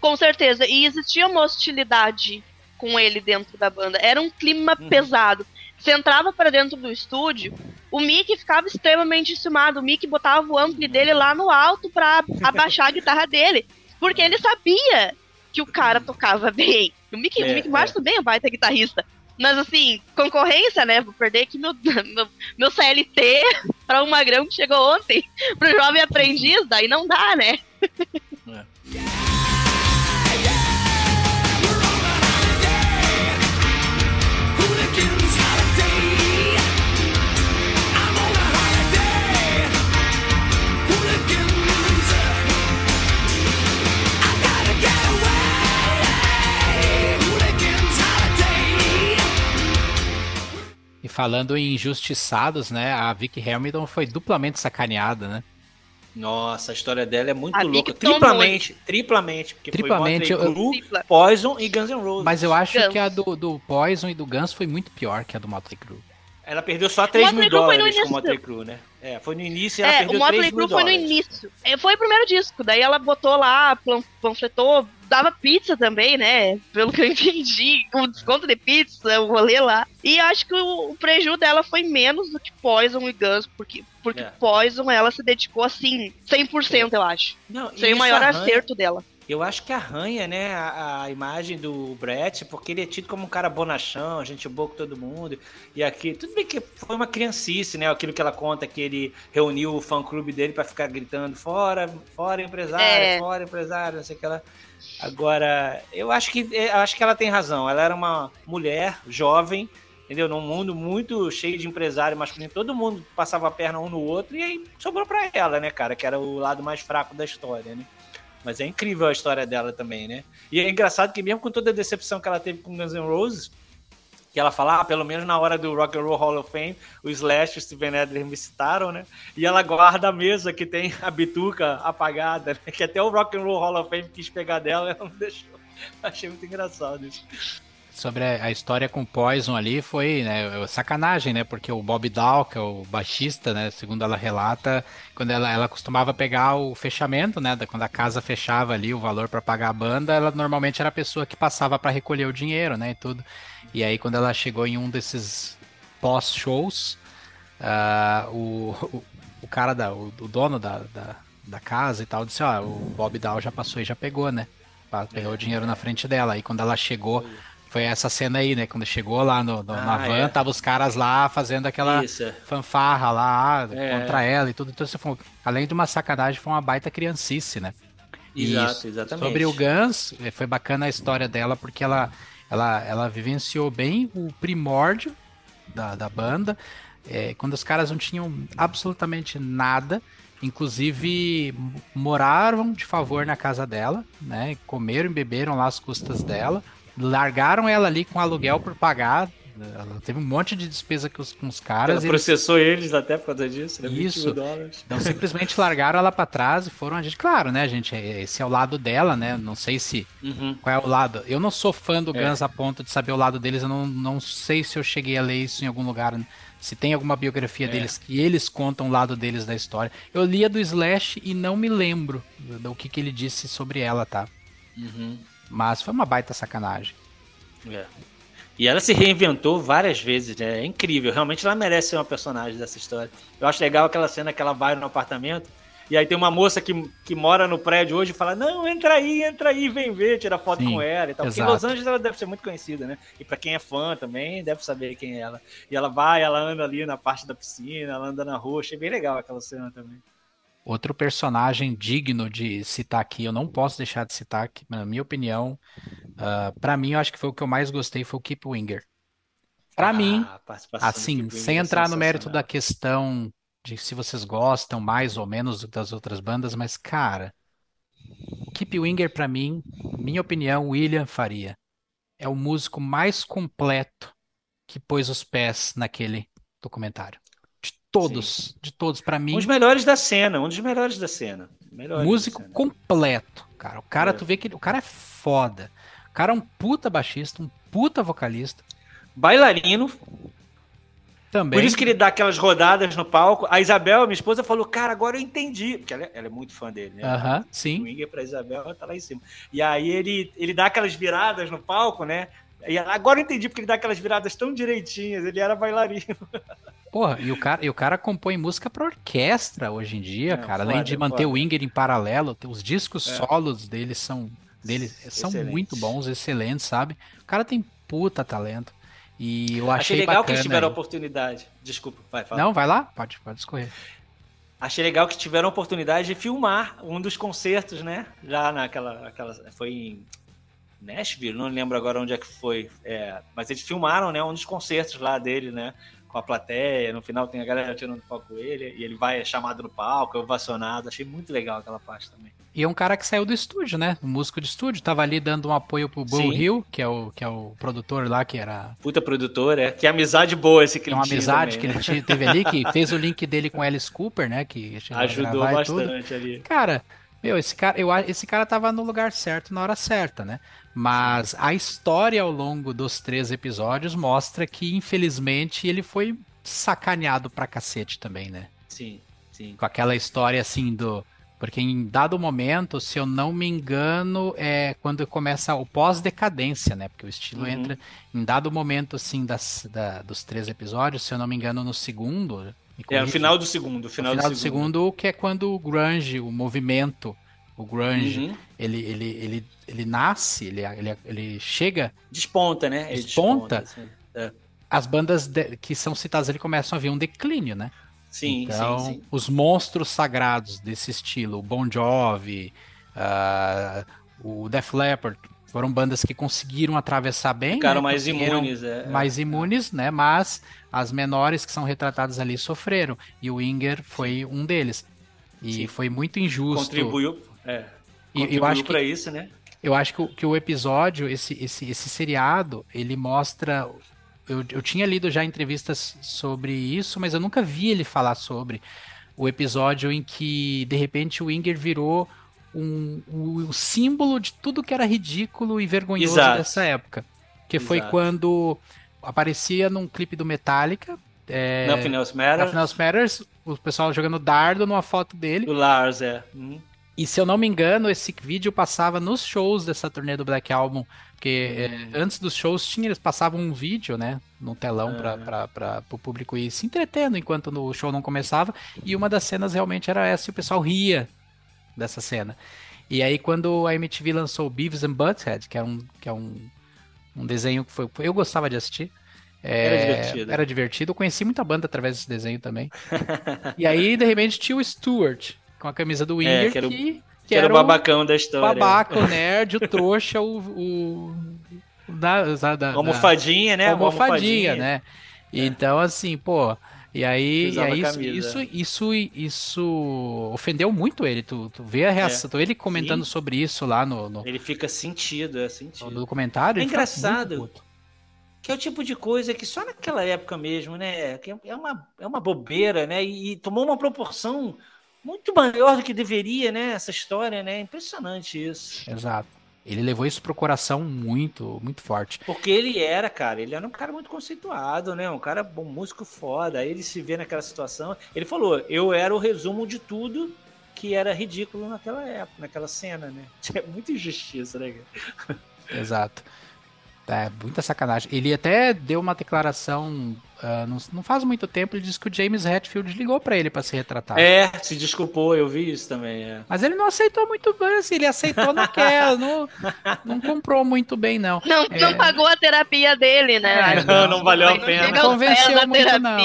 Com certeza. E existia uma hostilidade com ele dentro da banda. Era um clima Uhum. pesado. Você entrava pra dentro do estúdio, o Mick ficava extremamente enciumado. O Mick botava o ampli dele lá no alto pra abaixar a guitarra dele. Porque ele sabia que o cara tocava bem. O Mick, É, o Mick Mars também é um baita guitarrista. Mas assim, concorrência, né? Vou perder aqui meu, meu, meu CLT pra um magrão que chegou ontem. Pro jovem aprendiz, daí não dá, né? falando em injustiçados, né? A Vicky Hamilton foi duplamente sacaneada, né? Nossa, a história dela é muito A louca. Triplamente, triplamente, porque Triplamente, foi Motley. Crue, Poison e Guns N' Roses. Mas eu acho Guns. que a do, do Poison e do Guns foi muito pior que a do Motley Crue. Ela perdeu só 3 mil Motley Crue foi no dólares com o início. Motley Crue, né? É, foi no início e ela É, o perdeu 3 Motley mil Crue foi no dólares. início. É, Foi o primeiro disco. Daí ela botou lá, panfletou, dava pizza também, né? Pelo que eu entendi. O desconto de pizza, o rolê lá. E acho que o, o prejuízo dela foi menos do que Poison e Guns, porque, porque É. Poison ela se dedicou assim, 100%, eu acho. Não, Foi o maior arranha- acerto dela. Eu acho que arranha, né, a, a imagem do Brett, porque ele é tido como um cara bonachão, gente boa com todo mundo. E aqui, tudo bem que foi uma criancice, né? Aquilo que ela conta que ele reuniu o fã-clube dele pra ficar gritando fora, fora empresário, É. fora empresário, não sei o que ela. Agora, eu acho que eu acho que ela tem razão. Ela era uma mulher jovem, entendeu? Num mundo muito cheio de empresário masculino, todo mundo passava a perna um no outro e aí sobrou pra ela, né, cara, que era o lado mais fraco da história, né? Mas é incrível a história dela também, né? E é engraçado que mesmo com toda a decepção que ela teve com Guns N' Roses, que ela fala, ah, pelo menos na hora do Rock and Roll Hall of Fame, o Slash e o Steven Adler me citaram, né? E ela guarda a mesa que tem a bituca apagada, né? Que até o Rock and Roll Hall of Fame quis pegar dela, ela não deixou. Achei muito engraçado isso. Sobre a, história com Poison ali foi né, sacanagem, né? Porque o Bob Dow, que é o baixista, né? Segundo ela relata, quando ela, ela costumava pegar o fechamento, né? da- Quando a casa fechava ali o valor para pagar a banda, ela normalmente era a pessoa que passava para recolher o dinheiro, né? E tudo. E aí quando ela chegou em um desses pós-shows, ah, o, o, o cara da, o, o dono da, da, da casa e tal disse, ó, o Bob Dow já passou e já pegou, né? Pegou o dinheiro na frente dela. Aí quando ela chegou, foi essa cena aí, né? Quando chegou lá no, no- na Ah, van, é. tava os caras lá fazendo aquela Isso, é. fanfarra lá É. contra ela e tudo. Então, foi, além de uma sacanagem, foi uma baita criancice, né? Exato, Isso. exatamente. Sobre o Guns, eh, foi bacana a história dela, porque ela, ela, ela vivenciou bem o primórdio da, da banda, eh, quando os caras não tinham absolutamente nada, inclusive moraram de favor na casa dela, né? Comeram e beberam lá às custas dela, largaram ela ali com aluguel por pagar. Ela teve um monte de despesa com os, com os Ela caras. e eles- processou eles até por causa disso, né? 20 Isso. então simplesmente largaram ela pra trás e foram a gente. Claro, né, gente? Esse é o lado dela, né? Não sei se Uhum. qual é o lado. Eu não sou fã do É. Guns a ponto de saber o lado deles. Eu não, não sei se eu cheguei a ler isso em algum lugar. Se tem alguma biografia É. deles que eles contam o lado deles da história. Eu lia do Slash e não me lembro do, do que, que ele disse sobre ela, tá? Uhum. Mas foi uma baita sacanagem. É. E ela se reinventou várias vezes, né? É incrível. Realmente ela merece ser uma personagem dessa história. Eu acho legal aquela cena que ela vai no apartamento e aí tem uma moça que, que mora no prédio hoje e fala: Não, entra aí, entra aí, vem ver, tira foto Sim, com ela e tal. Porque em. Los Angeles ela deve ser muito conhecida, né? E pra quem é fã também, deve saber quem é ela. E ela vai, ela anda ali na parte da piscina, ela anda na rua. Achei bem legal aquela cena também. Outro personagem digno de citar aqui, eu não posso deixar de citar, que, na minha opinião, ah, pra mim, eu acho que foi o que eu mais gostei, foi o Keep Winger. Pra Ah, mim, Assim, sem é entrar no mérito da questão de se vocês gostam mais ou menos das outras bandas, mas cara, o Keep Winger pra mim, minha opinião, William Faria, é o músico mais completo que pôs os pés naquele documentário. De todos, de todos, pra mim, Um dos melhores da cena, um dos melhores da cena. Melhores músico da cena. completo, cara. O cara, É. tu vê que ele- o cara é foda. O cara é um puta baixista, um puta vocalista Bailarino, também. Por isso que ele dá aquelas rodadas no palco. A Isabel, minha esposa, falou: Cara, agora eu entendi. Porque ela, é- ela é muito fã dele, né? Aham, O sim. Winger pra Isabel tá lá em cima. E aí ele, ele dá aquelas viradas no palco, né? E agora eu entendi porque ele dá aquelas viradas tão direitinhas. Ele era bailarino. Porra, e o cara, e o cara compõe música pra orquestra hoje em dia, É, cara. foda, Além de manter foda. o Winger em paralelo, os discos É. solos dele são dele são Excelente. muito bons, excelentes, sabe? O cara tem puta talento. E eu achei, Achei legal que bacana. eles tiveram a oportunidade. Desculpa, vai, fala. Não, vai lá, pode, pode escorrer. Achei legal que tiveram a oportunidade de filmar um dos concertos, né? Já naquela. Aquela, foi em Nashville, não lembro agora onde é que foi. É, mas eles filmaram, né? Um dos concertos lá dele, né? Com a plateia, no final tem a galera tirando foto com ele, e ele vai chamado no palco, é ovacionado. Achei muito legal aquela parte também. E é um cara que saiu do estúdio, né? Um músico de estúdio. Tava ali dando um apoio pro Bull. Hill, que é, o, que é o produtor lá, que era. Puta produtora, é. Que amizade boa esse Que é uma amizade também, que né? ele teve ali, que fez o link dele com Alice Cooper, né? Que Ajudou bastante ali. Cara, meu, esse cara, eu, esse cara tava no lugar certo na hora certa, né? Mas a história ao longo dos três episódios mostra que, infelizmente, ele foi sacaneado pra cacete também, né? Sim, sim. Com aquela história assim do. Porque em dado momento, se eu não me engano, é quando começa o pós-decadência, né? Porque o estilo Uhum. entra em dado momento, assim, das, da- dos três episódios, se eu não me engano, no segundo. É, no corrija, final do segundo. no Final, final do segundo, que é quando o grunge, o movimento, o grunge, Uhum. ele, ele, ele, ele nasce, ele, ele, ele chega, Desponta, né? Ele Desponta? assim. É. as bandas de- que são citadas ali começam a ver um declínio, né? Sim, então, sim, sim. os monstros sagrados desse estilo, o Bon Jovi, ah, o Def Leppard, foram bandas que conseguiram atravessar bem, Ficaram né? mais imunes. É. mais imunes, né? Mas as menores que são retratadas ali sofreram. E o Inger foi um deles. E Sim. foi muito injusto. Contribuiu, é, E eu acho que pra isso, né? eu acho que o, que o episódio, esse, esse, esse seriado, ele mostra. Eu, eu tinha lido já entrevistas sobre isso, mas eu nunca vi ele falar sobre o episódio em que, de repente, o Inger virou um, um, um símbolo de tudo que era ridículo e vergonhoso Exato. dessa época. Que foi Exato. quando aparecia num clipe do Metallica. É, Nothing Else Nothing Matters. Else Matters, o pessoal jogando dardo numa foto dele. O Lars, é. Hum. E se eu não me engano, esse vídeo passava nos shows dessa turnê do Black Album. Porque Hum. é, antes dos shows tinha, eles passavam um vídeo, né? No telão É. para o público ir se entretendo enquanto no show não começava. E uma das cenas realmente era essa e o pessoal ria dessa cena. E aí quando a MTV lançou o Beavis and Butthead, que é um, que é um, um desenho que foi, eu gostava de assistir. É, Era divertido. Era divertido. Eu conheci muita banda através desse desenho também. e aí, de repente, tinha o Stuart com a camisa do Winger, É, que era o- que, Que era o babacão da história. babaca, o nerd, o trouxa, o. o da, da, da, Almofadinha, né? Uma almofadinha, né? Então, assim, pô. E aí, e aí isso, isso, isso, isso ofendeu muito ele. Tu, tu vê a reação, tu ele comentando É. Sim. sobre isso lá no, no, Ele fica sentido, é no sentido. documentário. É engraçado. Que é o tipo de coisa que só naquela época mesmo, né? Que é uma, é uma bobeira, né? E, e tomou uma proporção muito maior do que deveria, né? Essa história, né? Impressionante isso. Exato. Ele levou isso pro coração muito, muito forte. Porque ele era, cara, ele era um cara muito conceituado, né? Um cara bom, músico foda. Aí ele se vê naquela situação. Ele falou: eu era o resumo de tudo que era ridículo naquela época, naquela cena, né? É muita injustiça, né? Exato. É, muita sacanagem. Ele até deu uma declaração, ah, não, não faz muito tempo, ele disse que o James Hetfield ligou pra ele pra se retratar. É, se desculpou, eu vi isso também. É. Mas ele não aceitou muito bem, assim, ele aceitou naquela, não, não comprou muito bem, não. Não, É. não pagou a terapia dele, né? É, não, não valeu a não pena. aos Convenceu muito, não.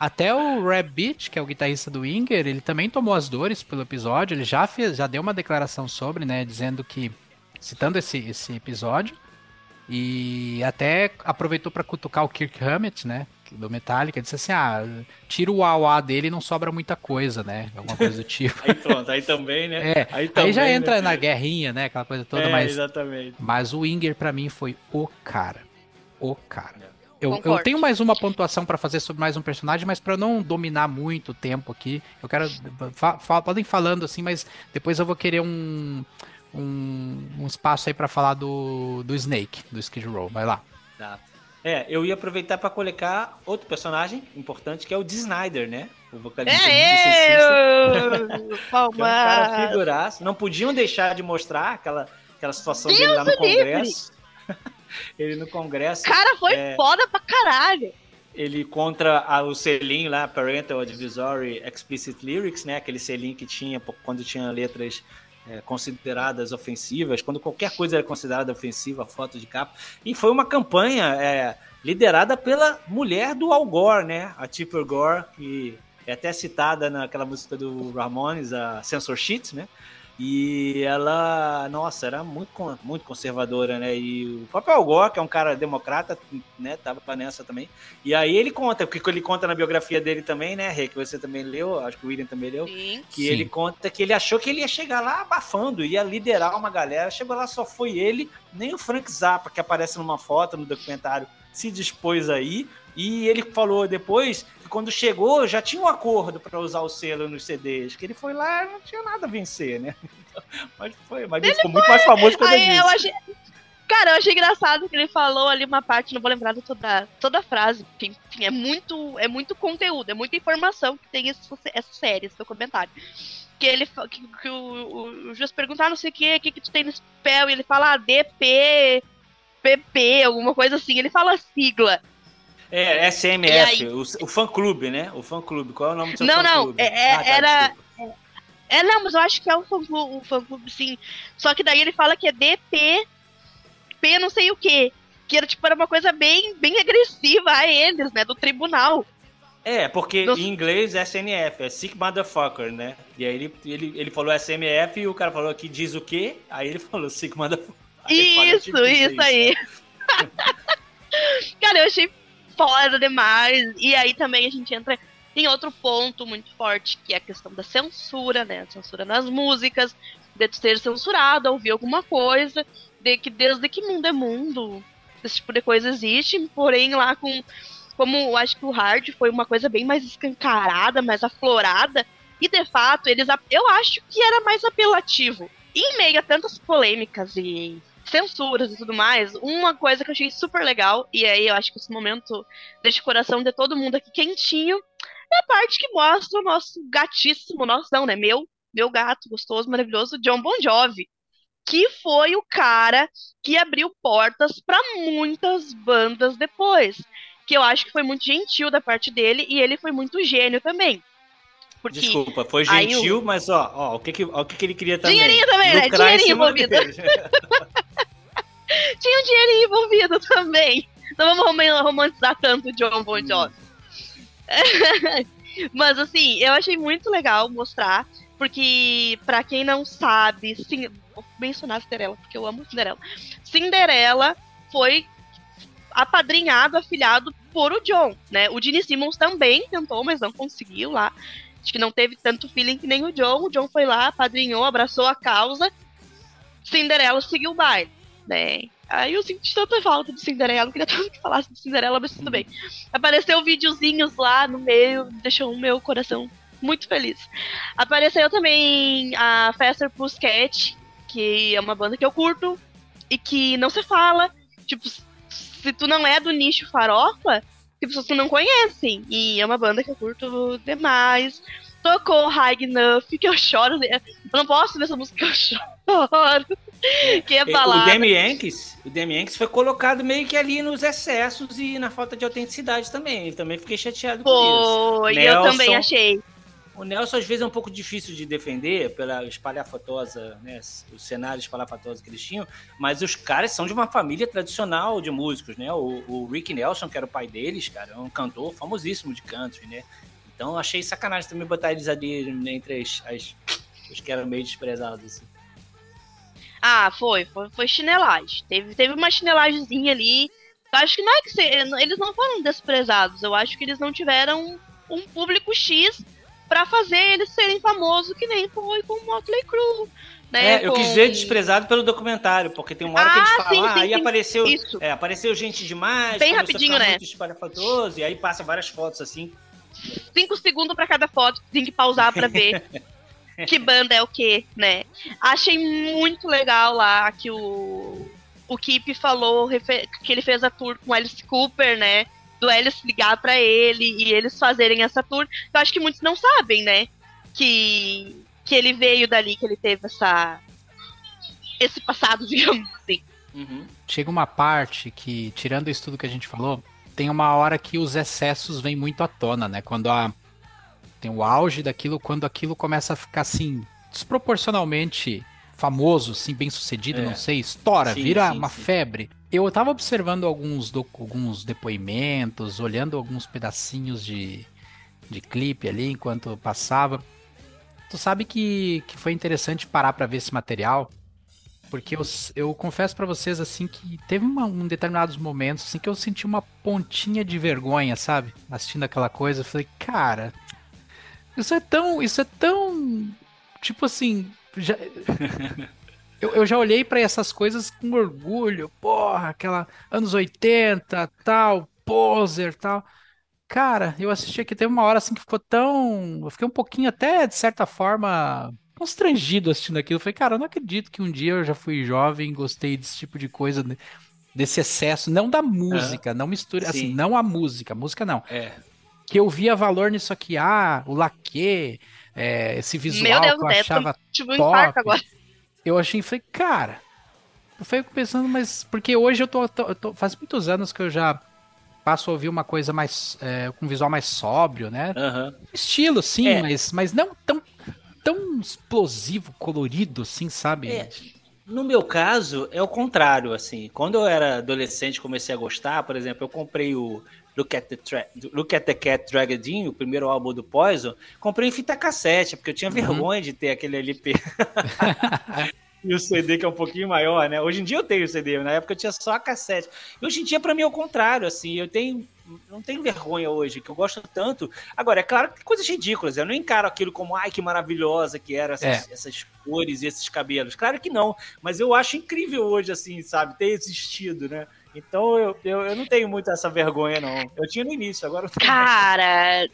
Até o Rabbit, que é o guitarrista do Inger, ele também tomou as dores pelo episódio, ele já fez, já deu uma declaração sobre, né, dizendo que, citando esse, esse episódio, e até aproveitou pra cutucar o Kirk Hammett, né, do Metallica, disse assim, ah, tira o AUA dele e não sobra muita coisa, né, alguma coisa do tipo. Aí pronto, aí também, né? É, aí, Aí também, já né? entra na guerrinha, né, aquela coisa toda, é, mas exatamente. Mas o Inger pra mim foi o cara. O cara. Eu, eu tenho mais uma pontuação pra fazer sobre mais um personagem, mas pra não dominar muito o tempo aqui, eu quero. fa- fa- podem falando assim, mas depois eu vou querer um, um, um espaço aí pra falar do, do Snake, do Skid Row. Vai lá. Tá. É, eu ia aproveitar pra colocar outro personagem importante que é o Dee Snyder, né? O vocalista do É eu! que é um cara Palmas! figuraço. Não podiam deixar de mostrar aquela, aquela situação Deus dele lá no o livre! Ele no Congresso, cara foi É. foda pra caralho. ele contra a- o selinho lá, Parental Advisory Explicit Lyrics, né? Aquele selinho que tinha quando tinha letras é, consideradas ofensivas, quando qualquer coisa era considerada ofensiva, foto de capa. E foi uma campanha é, liderada pela mulher do Al Gore, né? A Tipper Gore, que é até citada naquela música do Ramones, a Sheet, né? E ela, nossa, era muito, muito conservadora, né? E o próprio Al Gore, que é um cara democrata, né? Tava nessa também. E aí ele conta, porque ele conta na biografia dele também, né, Rê? Que você também leu, acho que o William também leu. Sim. Que Sim. ele conta que ele achou que ele ia chegar lá abafando, ia liderar uma galera. Chegou lá, só foi ele, nem o Frank Zappa, que aparece numa foto no documentário, se dispôs aí. E ele falou depois que quando chegou já tinha um acordo para usar o selo nos CDs, que ele foi lá e não tinha nada a vencer, né? Mas foi, mas ele ficou muito mais famoso quando Aí eu achei. Cara, eu achei engraçado que ele falou ali uma parte, não vou lembrar de toda, toda a frase, porque enfim, é muito, é muito conteúdo, é muita informação que tem esse, essa série, esse documentário. Que ele que, que o, o, o perguntar não sei o que, o que, que tu tem nesse papel, e ele fala ah, DP, PP, alguma coisa assim, ele fala sigla. É, E SMF, aí? o, o fã clube, né? O fã clube. Qual é o nome do seu Não, fã não, é- é- Ah, tá, era- desculpa. É, não, mas eu acho que é um fã-clube, um fã-clube, sim. Só que daí ele fala que é DP, P não sei o quê. Que era, tipo, era uma coisa bem, bem agressiva a eles, né? Do tribunal. É, porque Não- em inglês é SNF, é Sick Motherfucker, né? E aí ele, ele, ele falou SMF e o cara falou aqui diz o quê? Aí ele falou Sick Motherfucker. Aí Isso, que dizer isso aí. Cara, eu achei foda demais. E aí também a gente entra em outro ponto muito forte, que é a questão da censura, né? A censura nas músicas, de ser censurado, ouvir alguma coisa, de que desde que mundo é mundo, esse tipo de coisa existe, porém lá com. Como eu acho que o hard foi uma coisa bem mais escancarada, mais aflorada, e de fato, eles eu acho que era mais apelativo. Em meio a tantas polêmicas e censuras e tudo mais, uma coisa que eu achei super legal, e aí eu acho que esse momento deixa o coração de todo mundo aqui quentinho, é a parte que mostra o nosso gatíssimo, nosso não, né? Meu, meu gato gostoso, maravilhoso, John Bon Jovi. Que foi o cara que abriu portas para muitas bandas depois. Que eu acho que foi muito gentil da parte dele e ele foi muito gênio também. Porque Desculpa, foi gentil, mas ó, ó, o que, que, ó, o que, que ele queria também? Dinheirinho também, né? Dinheirinho envolvido. tinha um dinheirinho envolvido também. Não vamos rom- romantizar tanto o John Bon Jovi. Mas assim, eu achei muito legal mostrar, porque pra quem não sabe, sim, vou mencionar Cinderela, porque eu amo Cinderela. Cinderela foi apadrinhado, afilhado por o John, né? O Gene Simmons também tentou, mas não conseguiu lá. Acho que não teve tanto feeling que nem o John. O John foi lá, apadrinhou, abraçou a causa. Cinderela seguiu o baile, né? Aí eu senti tanta falta de Cinderela, queria tanto que falasse de Cinderela, mas tudo bem. Apareceu videozinhos lá no meio, deixou o meu coração muito feliz. Apareceu também a Faster Pussycat, que é uma banda que eu curto e que não se fala. Tipo, se tu não é do nicho farofa, tem pessoas que não conhecem. E é uma banda que eu curto demais. Tocou High Enough, que eu choro. Eu não posso ver essa música que eu choro. que é O balada. Demi Yankees, o Demi Yankees foi colocado meio que ali nos excessos e na falta de autenticidade também. Eu também fiquei chateado com isso. Foi, eu também achei. O Nelson às vezes é um pouco difícil de defender pela espalhafatosa, né, o cenário espalhafatoso que eles tinham, mas os caras são de uma família tradicional de músicos, né? O, o Rick Nelson, que era o pai deles, cara, é um cantor famosíssimo de country, né? Então achei sacanagem também botar eles ali entre as, as- os que eram meio desprezados. Assim. Ah, foi, foi, foi chinelagem. Teve, teve uma chinelagemzinha ali. Eu acho que não é que se- eles não foram desprezados. Eu acho que eles não tiveram um público X pra fazer eles serem famosos, que nem foi com o Motley Crue. Né? É, eu quis dizer desprezado pelo documentário, porque tem uma hora que eles Ah, falam, sim, ah, sim, aí apareceu, é, apareceu gente demais, Bem rapidinho, né? muito espalhafatoso, e aí passa várias fotos assim, cinco segundos pra cada foto, tem que pausar pra ver que banda é o que, né? Achei muito legal lá que o o Kip falou que ele fez a tour com Alice Cooper, né? Do Alice ligar pra ele e eles fazerem essa tour. Eu acho que muitos não sabem, né? Que que ele veio dali, que ele teve essa esse passado, digamos assim. Uhum. Chega uma parte que, tirando isso tudo que a gente falou, tem uma hora que os excessos vêm muito à tona, né? Quando a, tem o auge daquilo, quando aquilo começa a ficar assim, desproporcionalmente famoso, assim, bem sucedido, É. não sei, estoura, Sim, vira sim, uma sim. febre. Eu tava observando alguns, alguns depoimentos, olhando alguns pedacinhos de, de clipe ali enquanto passava. Tu sabe que, que foi interessante parar pra ver esse material, porque eu, eu confesso pra vocês assim que teve uma, um determinados momentos assim que eu senti uma pontinha de vergonha, sabe? Assistindo aquela coisa, eu falei, cara, isso é tão, isso é tão, tipo assim, já- eu, eu já olhei pra essas coisas com orgulho, porra, aquela anos 80, tal, poser, tal. Cara, eu assisti aqui, teve uma hora assim que ficou tão. Eu fiquei um pouquinho até, de certa forma, constrangido assistindo aquilo. Eu falei, cara, eu não acredito que um dia eu já fui jovem e gostei desse tipo de coisa, de- desse excesso, não da música, não mistura, assim, Sim. não a música, música não. É. Que eu via valor nisso aqui, ah, o laque, é, esse visual Meu Deus, que eu é, achava Tipo um top. agora. Eu achei, falei, cara, eu fico pensando, mas porque hoje eu tô, eu tô- faz muitos anos que eu já passo a ouvir uma coisa mais, é, com um visual mais sóbrio, né? Aham. Estilo, sim, É. mas, mas não tão, tão explosivo, colorido, assim, sabe? É. No meu caso, é o contrário, assim. Quando eu era adolescente comecei a gostar, por exemplo, eu comprei o Look at the, Tra- Look at the Cat Dragadin, o primeiro álbum do Poison, comprei em fita cassete, porque eu tinha Uhum. vergonha de ter aquele LP. e o CD que é um pouquinho maior, né? Hoje em dia eu tenho o CD, na época eu tinha só a cassete. E hoje em dia, pra mim, é o contrário, assim. Eu tenho. Não tenho vergonha hoje, que eu gosto tanto. Agora, é claro que tem coisas ridículas. Eu não encaro aquilo como, ai, que maravilhosa que era essas, essas cores e esses cabelos. Claro que não. Mas eu acho incrível hoje, assim, sabe? Ter existido, né? Então eu, eu, eu não tenho muito essa vergonha, não. Eu tinha no início, agora eu tô Cara,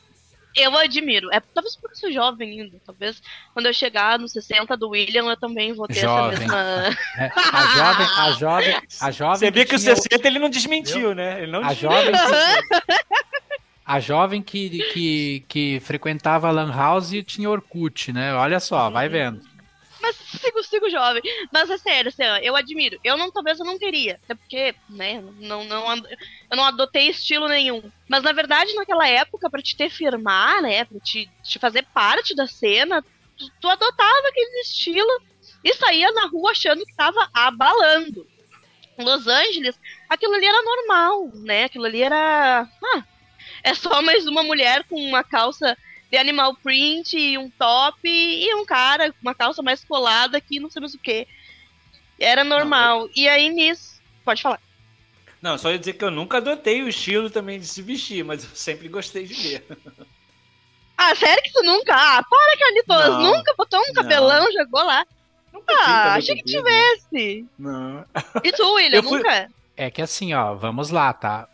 eu admiro. É, talvez porque eu sou jovem ainda. Talvez quando eu chegar nos 60 do William, eu também vou ter Jovem. essa mesma. É, a jovem, a jovem, a jovem. Você vê que o tinha 60 ele não desmentiu, né? Ele não A desmentiu. jovem que, a jovem que, que, que frequentava a Lan House e tinha Orkut, né? Olha só, vai vendo. Mas sigo, sigo jovem. Mas é sério, assim, eu admiro. Eu não, talvez eu não teria. Até porque, né, não, não, eu não adotei estilo nenhum. Mas na verdade, naquela época, pra te ter firmar, né, pra te, te fazer parte da cena, tu, tu adotava aquele estilo e saía na rua achando que tava abalando. Los Angeles, aquilo ali era normal, né? Aquilo ali era. Ah, é só mais uma mulher com uma calça de animal print e um top e um cara com uma calça mais colada que não sei mais o que. Era normal. E aí nisso. Pode falar. Não, só ia dizer que eu nunca adotei o estilo também de se vestir, mas eu sempre gostei de ver. Ah, sério que tu nunca? Ah, para, Carlitos! Não. Nunca botou um cabelão, jogou lá. Nunca Ah, achei que comprido. tivesse. Não. E tu, William, Eu fui- nunca? É que assim, ó, vamos lá, tá?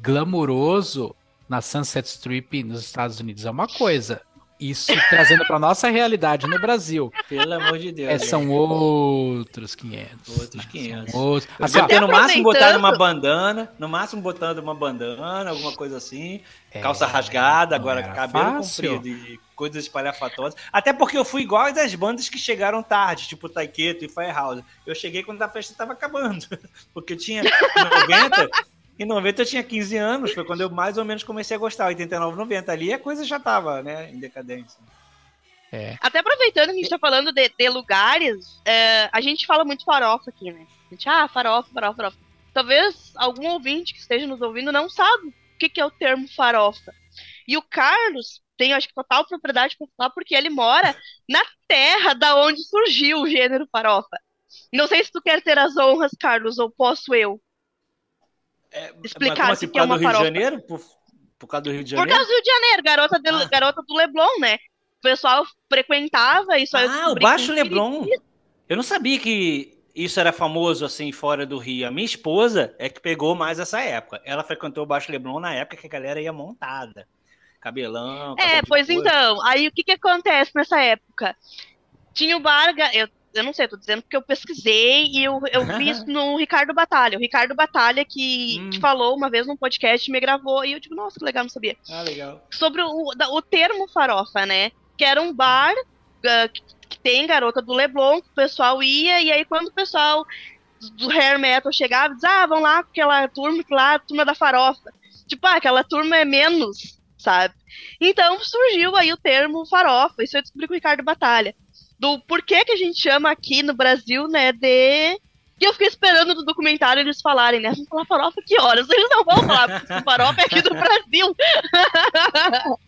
Glamuroso na Sunset Strip nos Estados Unidos é uma coisa. Isso trazendo pra nossa realidade no Brasil, Pelo amor de Deus. é, são outros 500. Outros 500. São outros. Assim, no máximo botado aproveitando- uma bandana, no máximo botando uma bandana, alguma coisa assim, é, calça rasgada, agora cabelo fácil. comprido e coisas espalhafatosas. Até porque eu fui igual às bandas que chegaram tarde, tipo Taiketo e Firehouse. Eu cheguei quando a festa estava acabando, porque eu tinha em 90, em 90 eu tinha 15 anos, foi quando eu mais ou menos comecei a gostar, 89, 90 ali a coisa já tava, né, em decadência. É. Até aproveitando que a gente tá falando de, de lugares, é, a gente fala muito farofa aqui, né? A gente, ah, farofa, farofa, farofa. Talvez algum ouvinte que esteja nos ouvindo não sabe o que, que é o termo farofa. E o Carlos tem, acho que, total propriedade para falar, porque ele mora na terra da onde surgiu o gênero farofa. Não sei se tu quer ter as honras, Carlos, ou posso eu. Explicar Mas como o assim, que por é causa uma do Rio de farofa. Janeiro? Por, por causa do Rio de Por Janeiro? causa do Rio de Janeiro, garota, de- Ah. garota do Leblon, né? O pessoal frequentava isso. aí eu Ah, o Baixo Leblon. Eu não sabia que isso era famoso assim fora do Rio. A minha esposa é que pegou mais essa época. Ela frequentou o Baixo Leblon na época que a galera ia montada. Cabelão. É, de pois coisa. então, aí o que que acontece nessa época? Tinha o bar, eu, eu não sei, eu tô dizendo porque eu pesquisei e eu, eu vi isso no Ricardo Batalha. O Ricardo Batalha que, Hum. que falou uma vez num podcast, me gravou e eu digo, nossa, que legal, não sabia. Ah, legal. Sobre o, o termo farofa, né? Que era um bar ah, que, que tem garota do Leblon, que o pessoal ia, e aí quando o pessoal do hair metal chegava, dizia, ah, vão lá com aquela turma lá, a turma da farofa. Tipo, ah, aquela turma é menos, sabe? Então surgiu aí o termo farofa, isso eu descobri com o Ricardo Batalha. Do porquê que a gente chama aqui no Brasil, né, de... E eu fiquei esperando no documentário eles falarem, né? Vamos falar farofa que horas? Eles não vão falar, porque farofa é aqui do Brasil.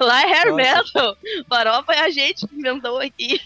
Lá é hair metal. Farofa é a gente que inventou aqui.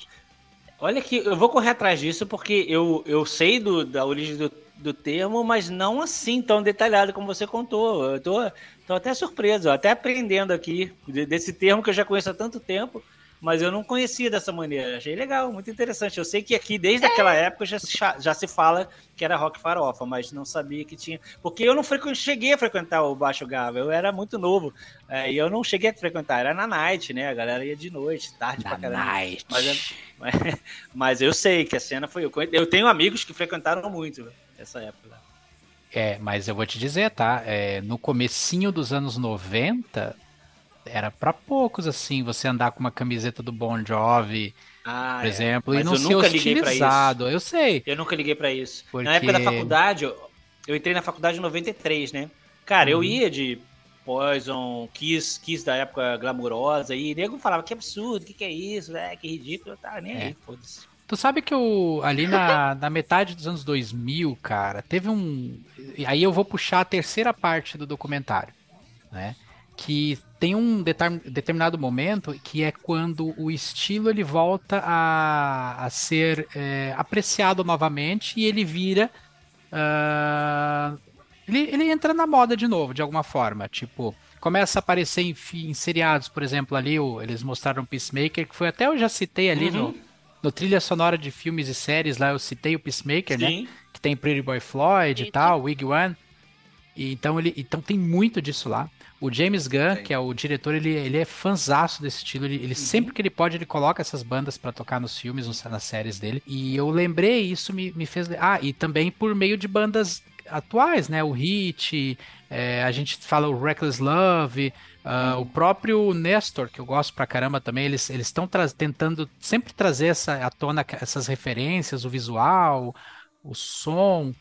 Olha que eu vou correr atrás disso porque eu, eu sei do, da origem do, do termo, mas não assim tão detalhado como você contou. Eu tô, tô até surpreso, até aprendendo aqui de- desse termo que eu já conheço há tanto tempo, mas eu não conhecia dessa maneira. Achei legal, muito interessante. Eu sei que aqui, desde aquela época, já se, já se fala que era rock farofa, mas não sabia que tinha. Porque eu não frequen- cheguei a frequentar o Baixo Gava, eu era muito novo. é, e eu não cheguei a frequentar, era na night, né? A galera ia de noite, tarde pra Da caramba. Night. Mas eu- mas, eu sei que a cena foi. Eu tenho amigos que frequentaram muito essa época. É, mas eu vou te dizer, tá? É, no comecinho dos anos 90, era pra poucos, assim, você andar com uma camiseta do Bon Jovi, Ah, por é. exemplo, Mas e não eu ser hostilizado. Eu sei. Eu nunca liguei pra isso. Porque- Na época da faculdade, eu, eu entrei na faculdade em 93, né? Cara, eu Uhum. ia de Poison, Kiss, Kiss da época glamurosa, e nego falava que absurdo, que que é isso, é, que ridículo, eu tava nem É. aí, foda-se. Tu sabe que eu, ali na, na metade dos anos 2000, cara, teve um. Aí eu vou puxar a terceira parte do documentário, né? Que tem um determinado momento que é quando o estilo ele volta a, a ser é, apreciado novamente e ele vira. ah, ele, ele entra na moda de novo, de alguma forma. Tipo, começa a aparecer em, em seriados, por exemplo, ali o- eles mostraram Peacemaker, que foi até eu já citei ali no, Uhum. no trilha sonora de filmes e séries, lá eu citei o Peacemaker, né? Sim. Que tem Pretty Boy Floyd e tal, Wig One. E, então, ele, então tem muito disso lá. O James Gunn, Tem. que é o diretor, ele, ele é fanzaço desse estilo. Ele, ele sempre que ele pode, ele coloca essas bandas pra tocar nos filmes, nos- nas séries dele. E eu lembrei, isso me, me fez. Ah, e também por meio de bandas atuais, né? O Hit, é, a gente fala o Reckless Love, ah, o próprio Nestor, que eu gosto pra caramba também, eles eles estão tentando sempre trazer essa, à tona essas referências, o visual, o som,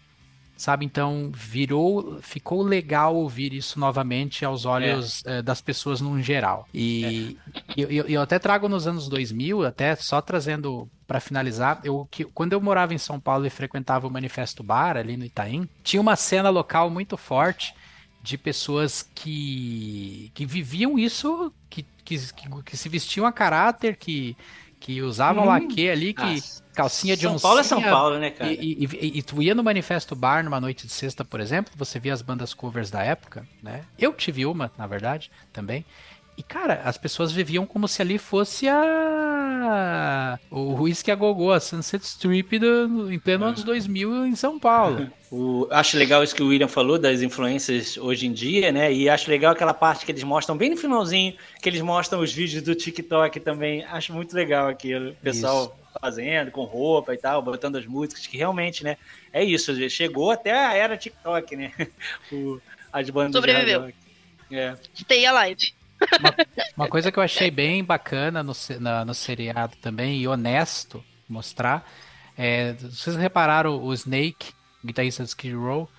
sabe? Então virou, ficou legal ouvir isso novamente aos olhos eh, das pessoas no geral. E eu, eu- eu até trago nos anos 2000, até só trazendo para finalizar, eu que quando eu morava em São Paulo e frequentava o Manifesto Bar ali no Itaim, tinha uma cena local muito forte de pessoas que, que viviam isso, que, que, que, que se vestiam a caráter, que, que usavam Hum. laque ali, que Ah, calcinha de São Paulo é São oncinha, Paulo, né, cara? e, e- e- e tu ia no Manifesto Bar numa noite de sexta, por exemplo, você via as bandas covers da época, né? Eu tive uma, na verdade, também. E, cara, as pessoas viviam como se ali fosse a. O Whisky a Gogô, a Sunset Strip do, em pleno anos 2000 em São Paulo. O- acho legal isso que o William falou das influências hoje em dia, né? E acho legal aquela parte que eles mostram bem no finalzinho, que eles mostram os vídeos do TikTok também. Acho muito legal aquilo. O pessoal fazendo com roupa e tal, botando as músicas, que realmente, né? É isso, chegou até a era TikTok, né? O- as bandas de Sobreviveu. É. Stay alive. Uma coisa que eu achei bem bacana no, na- no seriado também, e honesto mostrar, é, vocês repararam o Snake, guitarrista do Skid Row,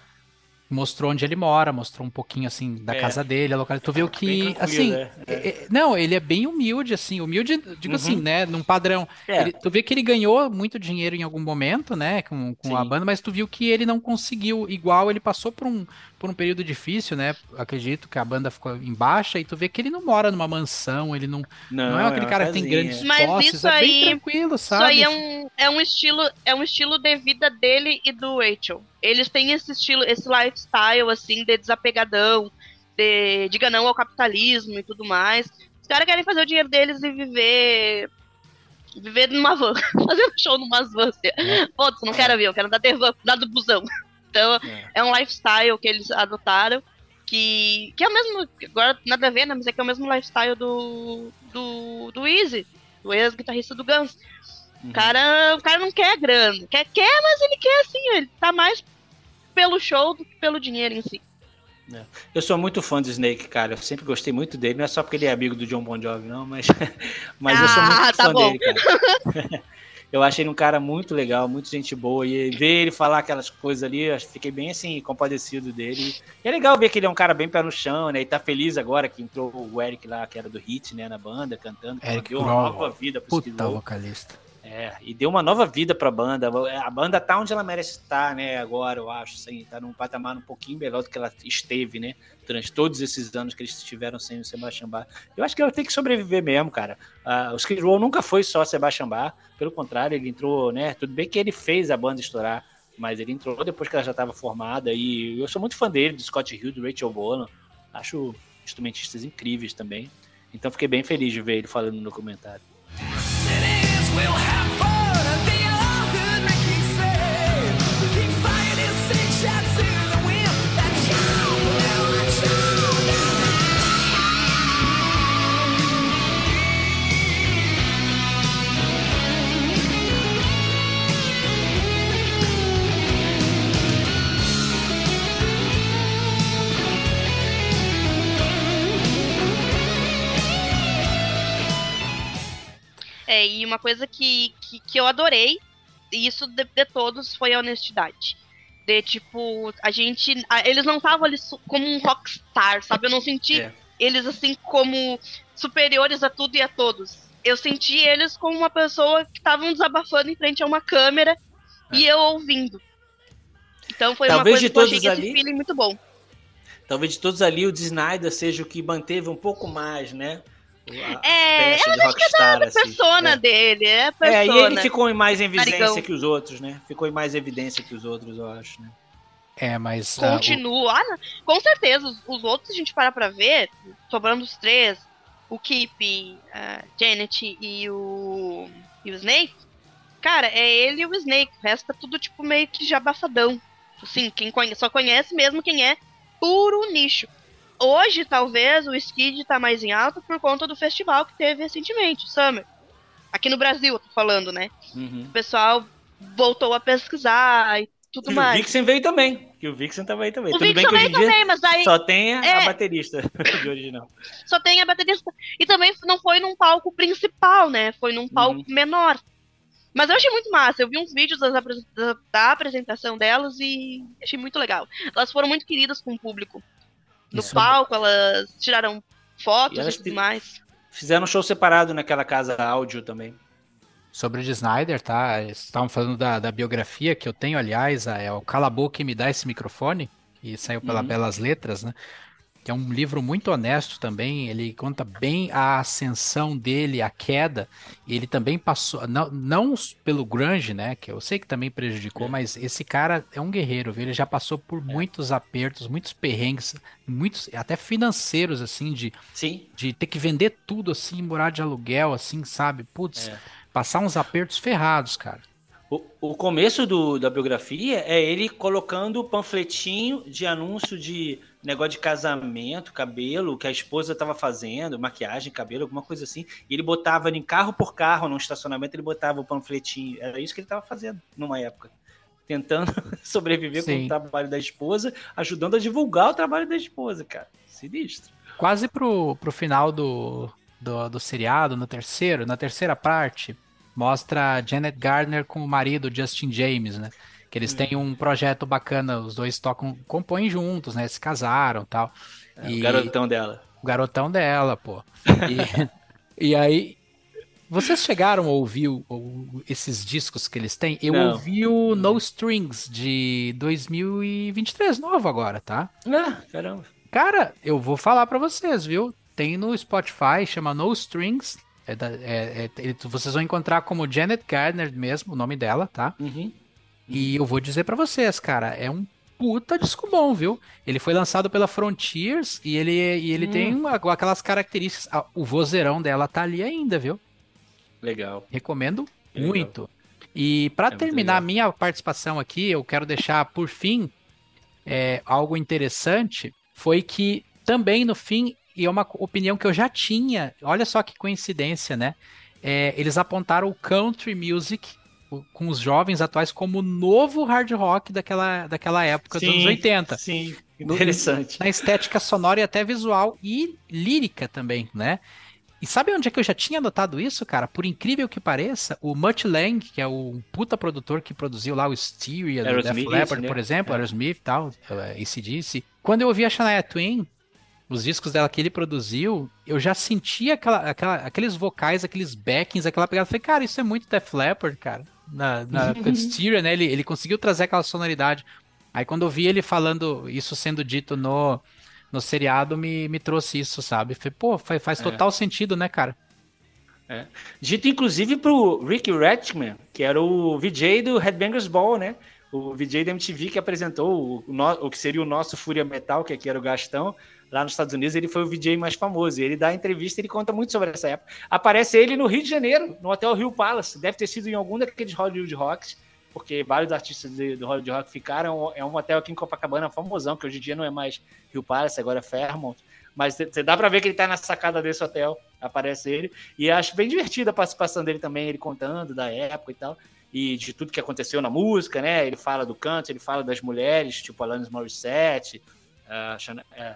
mostrou onde ele mora, mostrou um pouquinho assim da É. casa dele, a local. Tu viu que, assim, é, é. é- é- não, ele é bem humilde, assim, humilde, digo Uhum. assim, né, num padrão. É. Ele- tu vê que ele ganhou muito dinheiro em algum momento, né, com, com a banda, mas tu viu que ele não conseguiu igual, ele passou por um, por um período difícil, né, acredito que a banda ficou em baixa, e tu vê que ele não mora numa mansão, ele não, não, é aquele uma cara que tem casinha. grandes Mas posses, isso é bem aí- tranquilo, Isso sabe? aí é um, é um estilo, é um estilo de vida dele e do Rachel. Eles têm esse estilo, esse lifestyle assim de desapegadão, de diga não ao capitalismo e tudo mais. Os caras querem fazer o dinheiro deles e viver viver numa van, fazendo show numa van. Assim. Foda-se, não quero avião, quero andar de van, andar do busão. Então, É. é um lifestyle que eles adotaram que, que é o mesmo, agora nada a ver, né, mas é que é o mesmo lifestyle do do, do Easy, do ex-guitarrista do Guns. Uhum. O cara, o cara não quer grana. Quer, quer, mas ele quer assim, ele tá mais pelo show do que pelo dinheiro em si. Eu sou muito fã do Snake, cara. Eu sempre gostei muito dele. Não é só porque ele é amigo do John Bon Jovi, não, mas, mas eu sou Ah, muito tá fã bom. dele, cara. Eu achei ele um cara muito legal, muito gente boa. E ver ele falar aquelas coisas ali, eu fiquei bem assim, compadecido dele. E é legal ver que ele é um cara bem pé no chão, né? E tá feliz agora que entrou o Eric lá, que era do Hit, né, na banda, cantando. Eric deu uma nova vida pro Puta vocalista. É, e deu uma nova vida pra banda. A banda tá onde ela merece estar, né, agora, eu acho, assim, tá num patamar um pouquinho melhor do que ela esteve, né, durante todos esses anos que eles estiveram sem o Sebastian Bach. Eu acho que ela tem que sobreviver mesmo, cara. Ah, o Skid Row nunca foi só Sebastian Bach, pelo contrário, ele entrou, né, tudo bem que ele fez a banda estourar, mas ele entrou depois que ela já estava formada e eu sou muito fã dele, do Scott Hill, do Rachel Bolan, acho instrumentistas incríveis também. Então fiquei bem feliz de ver ele falando no documentário. will happen. É, e uma coisa que, que, que eu adorei, e isso de, de todos, foi a honestidade. De tipo, a gente. a- eles não estavam ali como um rockstar, sabe? Eu não senti É. eles assim como superiores a tudo e a todos. Eu senti eles como uma pessoa que estavam desabafando em frente a uma câmera e eu ouvindo. Então foi Talvez uma coisa de que eu achei todos esse ali- feeling muito bom. Talvez de todos ali o de Snyder seja o que manteve um pouco mais, né? É, peça de rockstar, assim. Persona É. dele, é a É, persona. e ele ficou em mais evidência que os outros, né? Ficou em mais evidência que os outros, eu acho, né? É, mas. ah, o- Continua. Ah, não. com certeza, os, os outros, a gente parar pra ver, sobrando os três, o Keep, a Janet e o, e o Snake, cara, é ele e o Snake. O resto tá tudo, tipo, meio que já abafadão. Assim, quem conhe- só conhece mesmo quem é puro nicho. Hoje, talvez, o Skid tá mais em alta por conta do festival que teve recentemente, Summer. Aqui no Brasil, eu tô falando, né? Uhum. O pessoal voltou a pesquisar e tudo E o mais. Vixen veio também. Que o Vixen tá aí também. O Tudo bem Vixen que hoje veio também, mas aí só tem a, a É. baterista de original. só tem a baterista. E também não foi num palco principal, né? Foi num palco Uhum. menor. Mas eu achei muito massa. Eu vi uns vídeos das da apresentação delas e achei muito legal. Elas foram muito queridas com o público. No Isso. palco, elas tiraram fotos E e, elas tudo fi- mais. Fizeram um show separado naquela casa áudio também. Sobre o de Snyder, tá? Estavam falando da, da biografia que eu tenho, aliás, é o Cala a Boca e Me Dá Esse Microfone, que saiu pela Uhum. Belas Letras, né? Que é um livro muito honesto também, ele conta bem a ascensão dele, a queda, ele também passou, não, não pelo grunge, né, que eu sei que também prejudicou, É. mas esse cara é um guerreiro, viu? Ele já passou por muitos apertos, muitos perrengues, muitos, até financeiros, assim, de Sim. de ter que vender tudo assim, morar de aluguel, assim, sabe? Putz, É. passar uns apertos ferrados, cara. O, o começo do- da biografia é ele colocando panfletinho de anúncio de negócio de casamento, cabelo, que a esposa estava fazendo, maquiagem, cabelo, alguma coisa assim. E ele botava em carro por carro, num estacionamento, ele botava o panfletinho. Era isso que ele estava fazendo numa época. Tentando sobreviver com Sim. o trabalho da esposa, ajudando a divulgar o trabalho da esposa, cara. Sinistro. Quase pro, pro final do, do, do seriado, no terceiro, na terceira parte, mostra a Janet Gardner com o marido Justin James, né? Que eles têm um projeto bacana, os dois tocam, compõem juntos, né? Se casaram tal. É, E- O garotão dela. O garotão dela, pô. E, e aí, vocês chegaram a ouvir o- o- esses discos que eles têm? Eu Não. ouvi o No Strings de 2023, novo agora, tá? Ah, caramba. Cara, eu vou falar pra vocês, viu? Tem no Spotify, chama No Strings. É da- é- é- vocês vão encontrar como Janet Gardner mesmo, o nome dela, tá? Uhum. E eu vou dizer pra vocês, cara, é um puta disco bom, viu? Ele foi lançado pela Frontiers e ele, e ele Hum. tem uma- aquelas características. O vozeirão dela tá ali ainda, viu? Legal. Recomendo Legal. muito. E pra É terminar a minha participação aqui, eu quero deixar por fim é, algo interessante. Foi que também no fim, e é uma opinião que eu já tinha, olha só que coincidência, né? É, eles apontaram o country music com os jovens atuais como o novo hard rock daquela, daquela época dos anos 80 Sim, No- interessante. na estética sonora e até visual e lírica também, né? E sabe onde é que eu já tinha notado isso, cara? Por incrível que pareça, o Mutt Lang, que é o puta produtor que produziu lá o Styria do Def Leppard, né? por exemplo, É. Aerosmith e tal, esse disse. Quando eu ouvi a Shania Twain, os discos dela que ele produziu, eu já sentia aquela, aquela- aqueles vocais, aqueles backings, aquela pegada. Eu falei, cara, isso é muito Def Leppard, cara. Na, na época de Styria, né? Ele, ele conseguiu trazer aquela sonoridade. Aí quando eu vi ele falando isso sendo dito no, no seriado, me, me trouxe isso, sabe? Falei, pô, faz, faz É. total sentido, né, cara? Dito inclusive pro Rick Ratchman, que era o VJ do Headbangers Ball, né? O VJ da MTV que apresentou o, no- o que seria o nosso Fúria Metal, que aqui era o Gastão, lá nos Estados Unidos, ele foi o VJ mais famoso. Ele dá entrevista ele conta muito sobre essa época. Aparece ele no Rio de Janeiro, no Hotel Rio Palace. Deve ter sido em algum daqueles Hollywood Rocks, porque vários artistas do Hollywood Rock ficaram. É um hotel aqui em Copacabana famosão, que hoje em dia não é mais Rio Palace, agora é Fairmont. Mas você dá pra ver que ele tá na sacada desse hotel, aparece ele. E acho bem divertida a participação dele também, ele contando da época e tal. E de tudo que aconteceu na música, né? Ele fala do canto, ele fala das mulheres, tipo Alanis Morissette, Shana- é,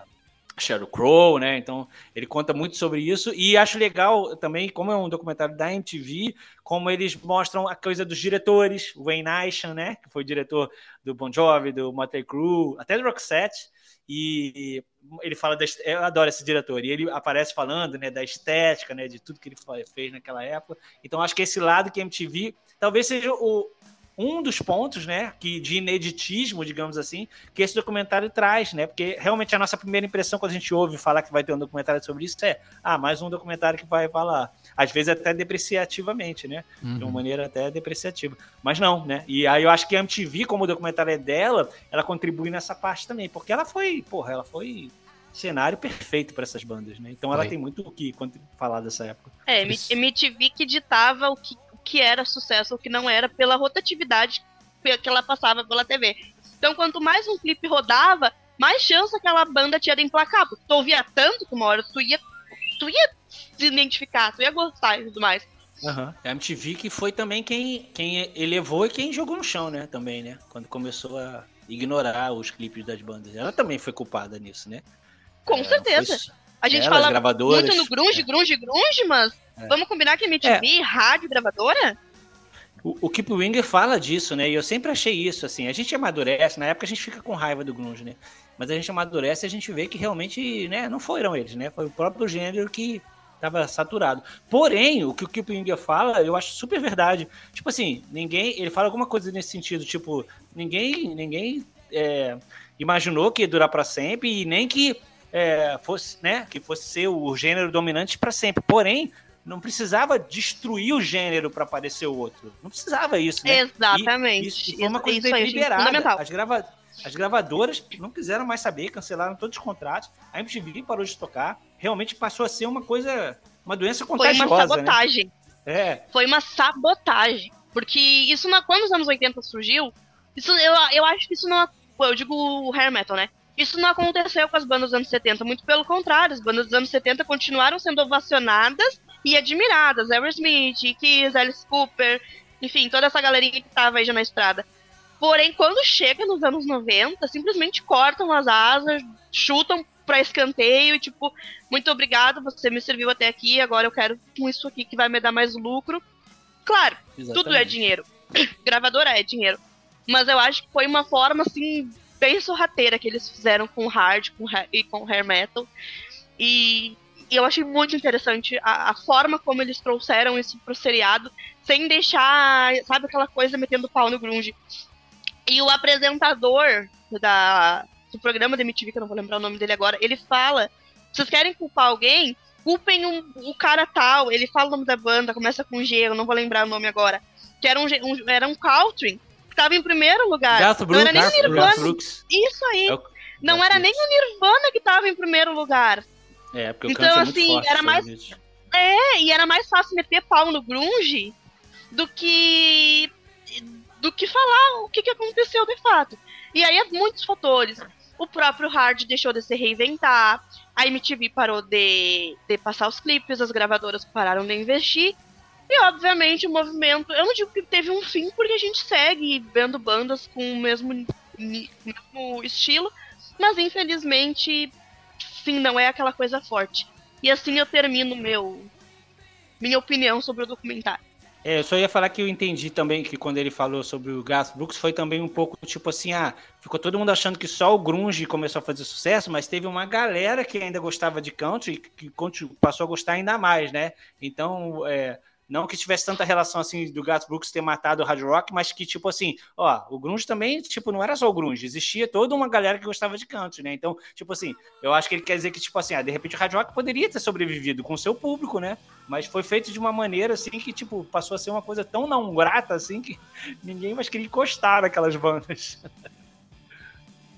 Sheryl Crow, né? Então, ele conta muito sobre isso. E acho legal também, como é um documentário da MTV, como eles mostram a coisa dos diretores. Wayne Nation, né? Que foi diretor do Bon Jovi, do Motley Crue, até do Roxette. E ele fala da, eu adoro esse diretor e ele aparece falando né da estética né de tudo que ele fez naquela época então acho que esse lado que a MTV talvez seja o, um dos pontos né que de ineditismo digamos assim que esse documentário traz né porque realmente a nossa primeira impressão quando a gente ouve falar que vai ter um documentário sobre isso é ah mais um documentário que vai falar às vezes até depreciativamente né de uma Uhum. maneira até depreciativa. Mas não, né? E aí eu acho que a MTV, como o documentário é dela, ela contribui nessa parte também, porque ela foi, porra, ela foi cenário perfeito para essas bandas, né? Então ela Foi. tem muito o que falar dessa época. É. MTV que ditava o que, que era sucesso, o que não era, pela rotatividade que ela passava pela TV. Então, quanto mais um clipe rodava, mais chance aquela banda tinha de emplacar. Porque tu ouvia tanto que uma hora tu ia, tu ia se identificar, tu ia gostar e tudo mais. A MTV que foi também quem, quem elevou e quem jogou no chão, né? Também, né? Quando começou a ignorar os clipes das bandas. Ela também foi culpada nisso, né? Com É, certeza. foi- A gente fala gravadoras, muito no grunge, é. grunge, grunge, mas É. vamos combinar que MTV, rádio, gravadora? O, o Keep Winger fala disso, né? E eu sempre achei isso, assim. A gente amadurece, na época a gente fica com raiva do grunge, né? Mas a gente amadurece e a gente vê que realmente, né, não foram eles, né? Foi o próprio gênero que estava saturado. Porém, o que o Keep Winger fala, eu acho super verdade. Tipo assim, ninguém, ele fala alguma coisa nesse sentido, tipo, ninguém, ninguém é, imaginou que ia durar para sempre e nem que é, fosse, né, que fosse ser o gênero dominante para sempre. Porém, não precisava destruir o gênero para aparecer o outro. Não precisava isso, né? Exatamente. E Isso, foi uma coisa Isso deliberada. fundamental. As, grava... As gravadoras não quiseram mais saber, cancelaram todos os contratos. A MTV parou de tocar. Realmente passou a ser uma coisa, uma doença Foi contagiosa, uma né? sabotagem. É, Foi uma sabotagem. Porque isso, na, quando os anos 80 surgiu, isso, eu, eu acho que isso não. Eu digo o hair metal, né? Isso não aconteceu com as bandas dos anos 70, muito pelo contrário. As bandas dos anos 70 continuaram sendo ovacionadas e admiradas. Aerosmith, Kiss, Alice Cooper, enfim, toda essa galerinha que tava aí já na estrada. Porém, quando chega nos anos 90, simplesmente cortam as asas, chutam pra escanteio e tipo, muito obrigado, você me serviu até aqui, agora eu quero com isso aqui que vai me dar mais lucro. Claro, tudo é exatamente. dinheiro. Gravadora é dinheiro. Mas eu acho que foi uma forma, assim, bem sorrateira que eles fizeram com hard com e com hair metal. E, e eu achei muito interessante a, a forma como eles trouxeram isso pro seriado, sem deixar, sabe, aquela coisa metendo pau no grunge. E o apresentador da, do programa da MTV, que eu não vou lembrar o nome dele agora, ele fala: vocês querem culpar alguém? Culpem um- o cara tal. Ele fala o nome da banda, começa com G, eu não vou lembrar o nome agora. Que era um, um- era um country tava em primeiro lugar. Garth não Brooks, era nem o Nirvana. Brooks. Isso aí. É o- não Garth era nem Brooks. o Nirvana que tava em primeiro lugar. É, porque o Então, é muito assim, era mais-. É, e era mais fácil meter pau no grunge do que do que falar o que, que aconteceu de fato. E aí é muitos fatores. O próprio Hard deixou de se reinventar, a MTV parou de, de passar os clipes, as gravadoras pararam de investir. E obviamente o movimento, eu não digo que teve um fim, porque a gente segue vendo bandas com o mesmo, mesmo estilo, mas infelizmente, sim, não é aquela coisa forte. E assim eu termino meu minha opinião sobre o documentário. É, eu só ia falar que eu entendi também que quando ele falou sobre o Gas Brooks foi também um pouco tipo assim, ah, ficou todo mundo achando que só o grunge começou a fazer sucesso, mas teve uma galera que ainda gostava de country que passou a gostar ainda mais, né? Então, é, não que tivesse tanta relação assim do Gas Brooks ter matado o hard rock, mas que tipo assim, ó, o grunge também, tipo, não era só o grunge, existia toda uma galera que gostava de country, né? Então, tipo assim, eu acho que ele quer dizer que tipo assim, ah, de repente o hard rock poderia ter sobrevivido com o seu público, né? Mas foi feito de uma maneira assim que, tipo, passou a ser uma coisa tão não grata assim que ninguém mais queria encostar naquelas bandas.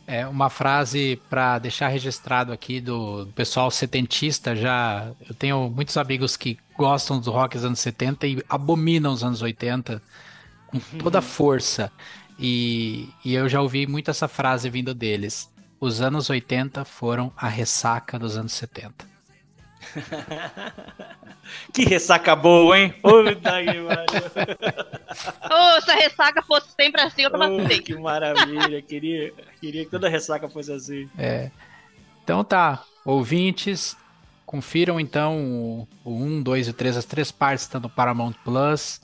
É uma frase para deixar registrado aqui do, do pessoal setentista. Já eu tenho muitos amigos que gostam do rock dos anos 70 e abominam os anos 80 com toda a força. E, e eu já ouvi muito essa frase vindo deles. Os anos 80 foram a ressaca dos anos 70. que ressaca boa, hein? Puta que. Ô, se a ressaca fosse sempre assim, eu tava Oh, que maravilha. Queria, queria que toda ressaca fosse assim. Então tá, ouvintes, confiram então o, o 1, 2 e o 3, as três partes estão no Paramount Plus.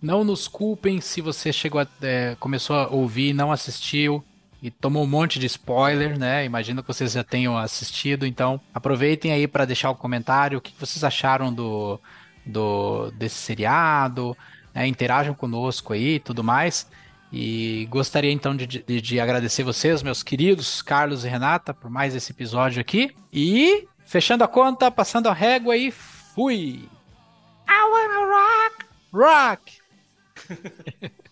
Não nos culpem se você chegou a, é, começou a ouvir e não assistiu e tomou um monte de spoiler, né? Imagino que vocês já tenham assistido, então aproveitem aí para deixar o comentário, o que vocês acharam do, do desse seriado, né? interajam conosco aí e tudo mais. E gostaria então de, de, de agradecer vocês, meus queridos Carlos e Renata, por mais esse episódio aqui. E fechando a conta, passando a régua e fui! I wanna rock! Rock!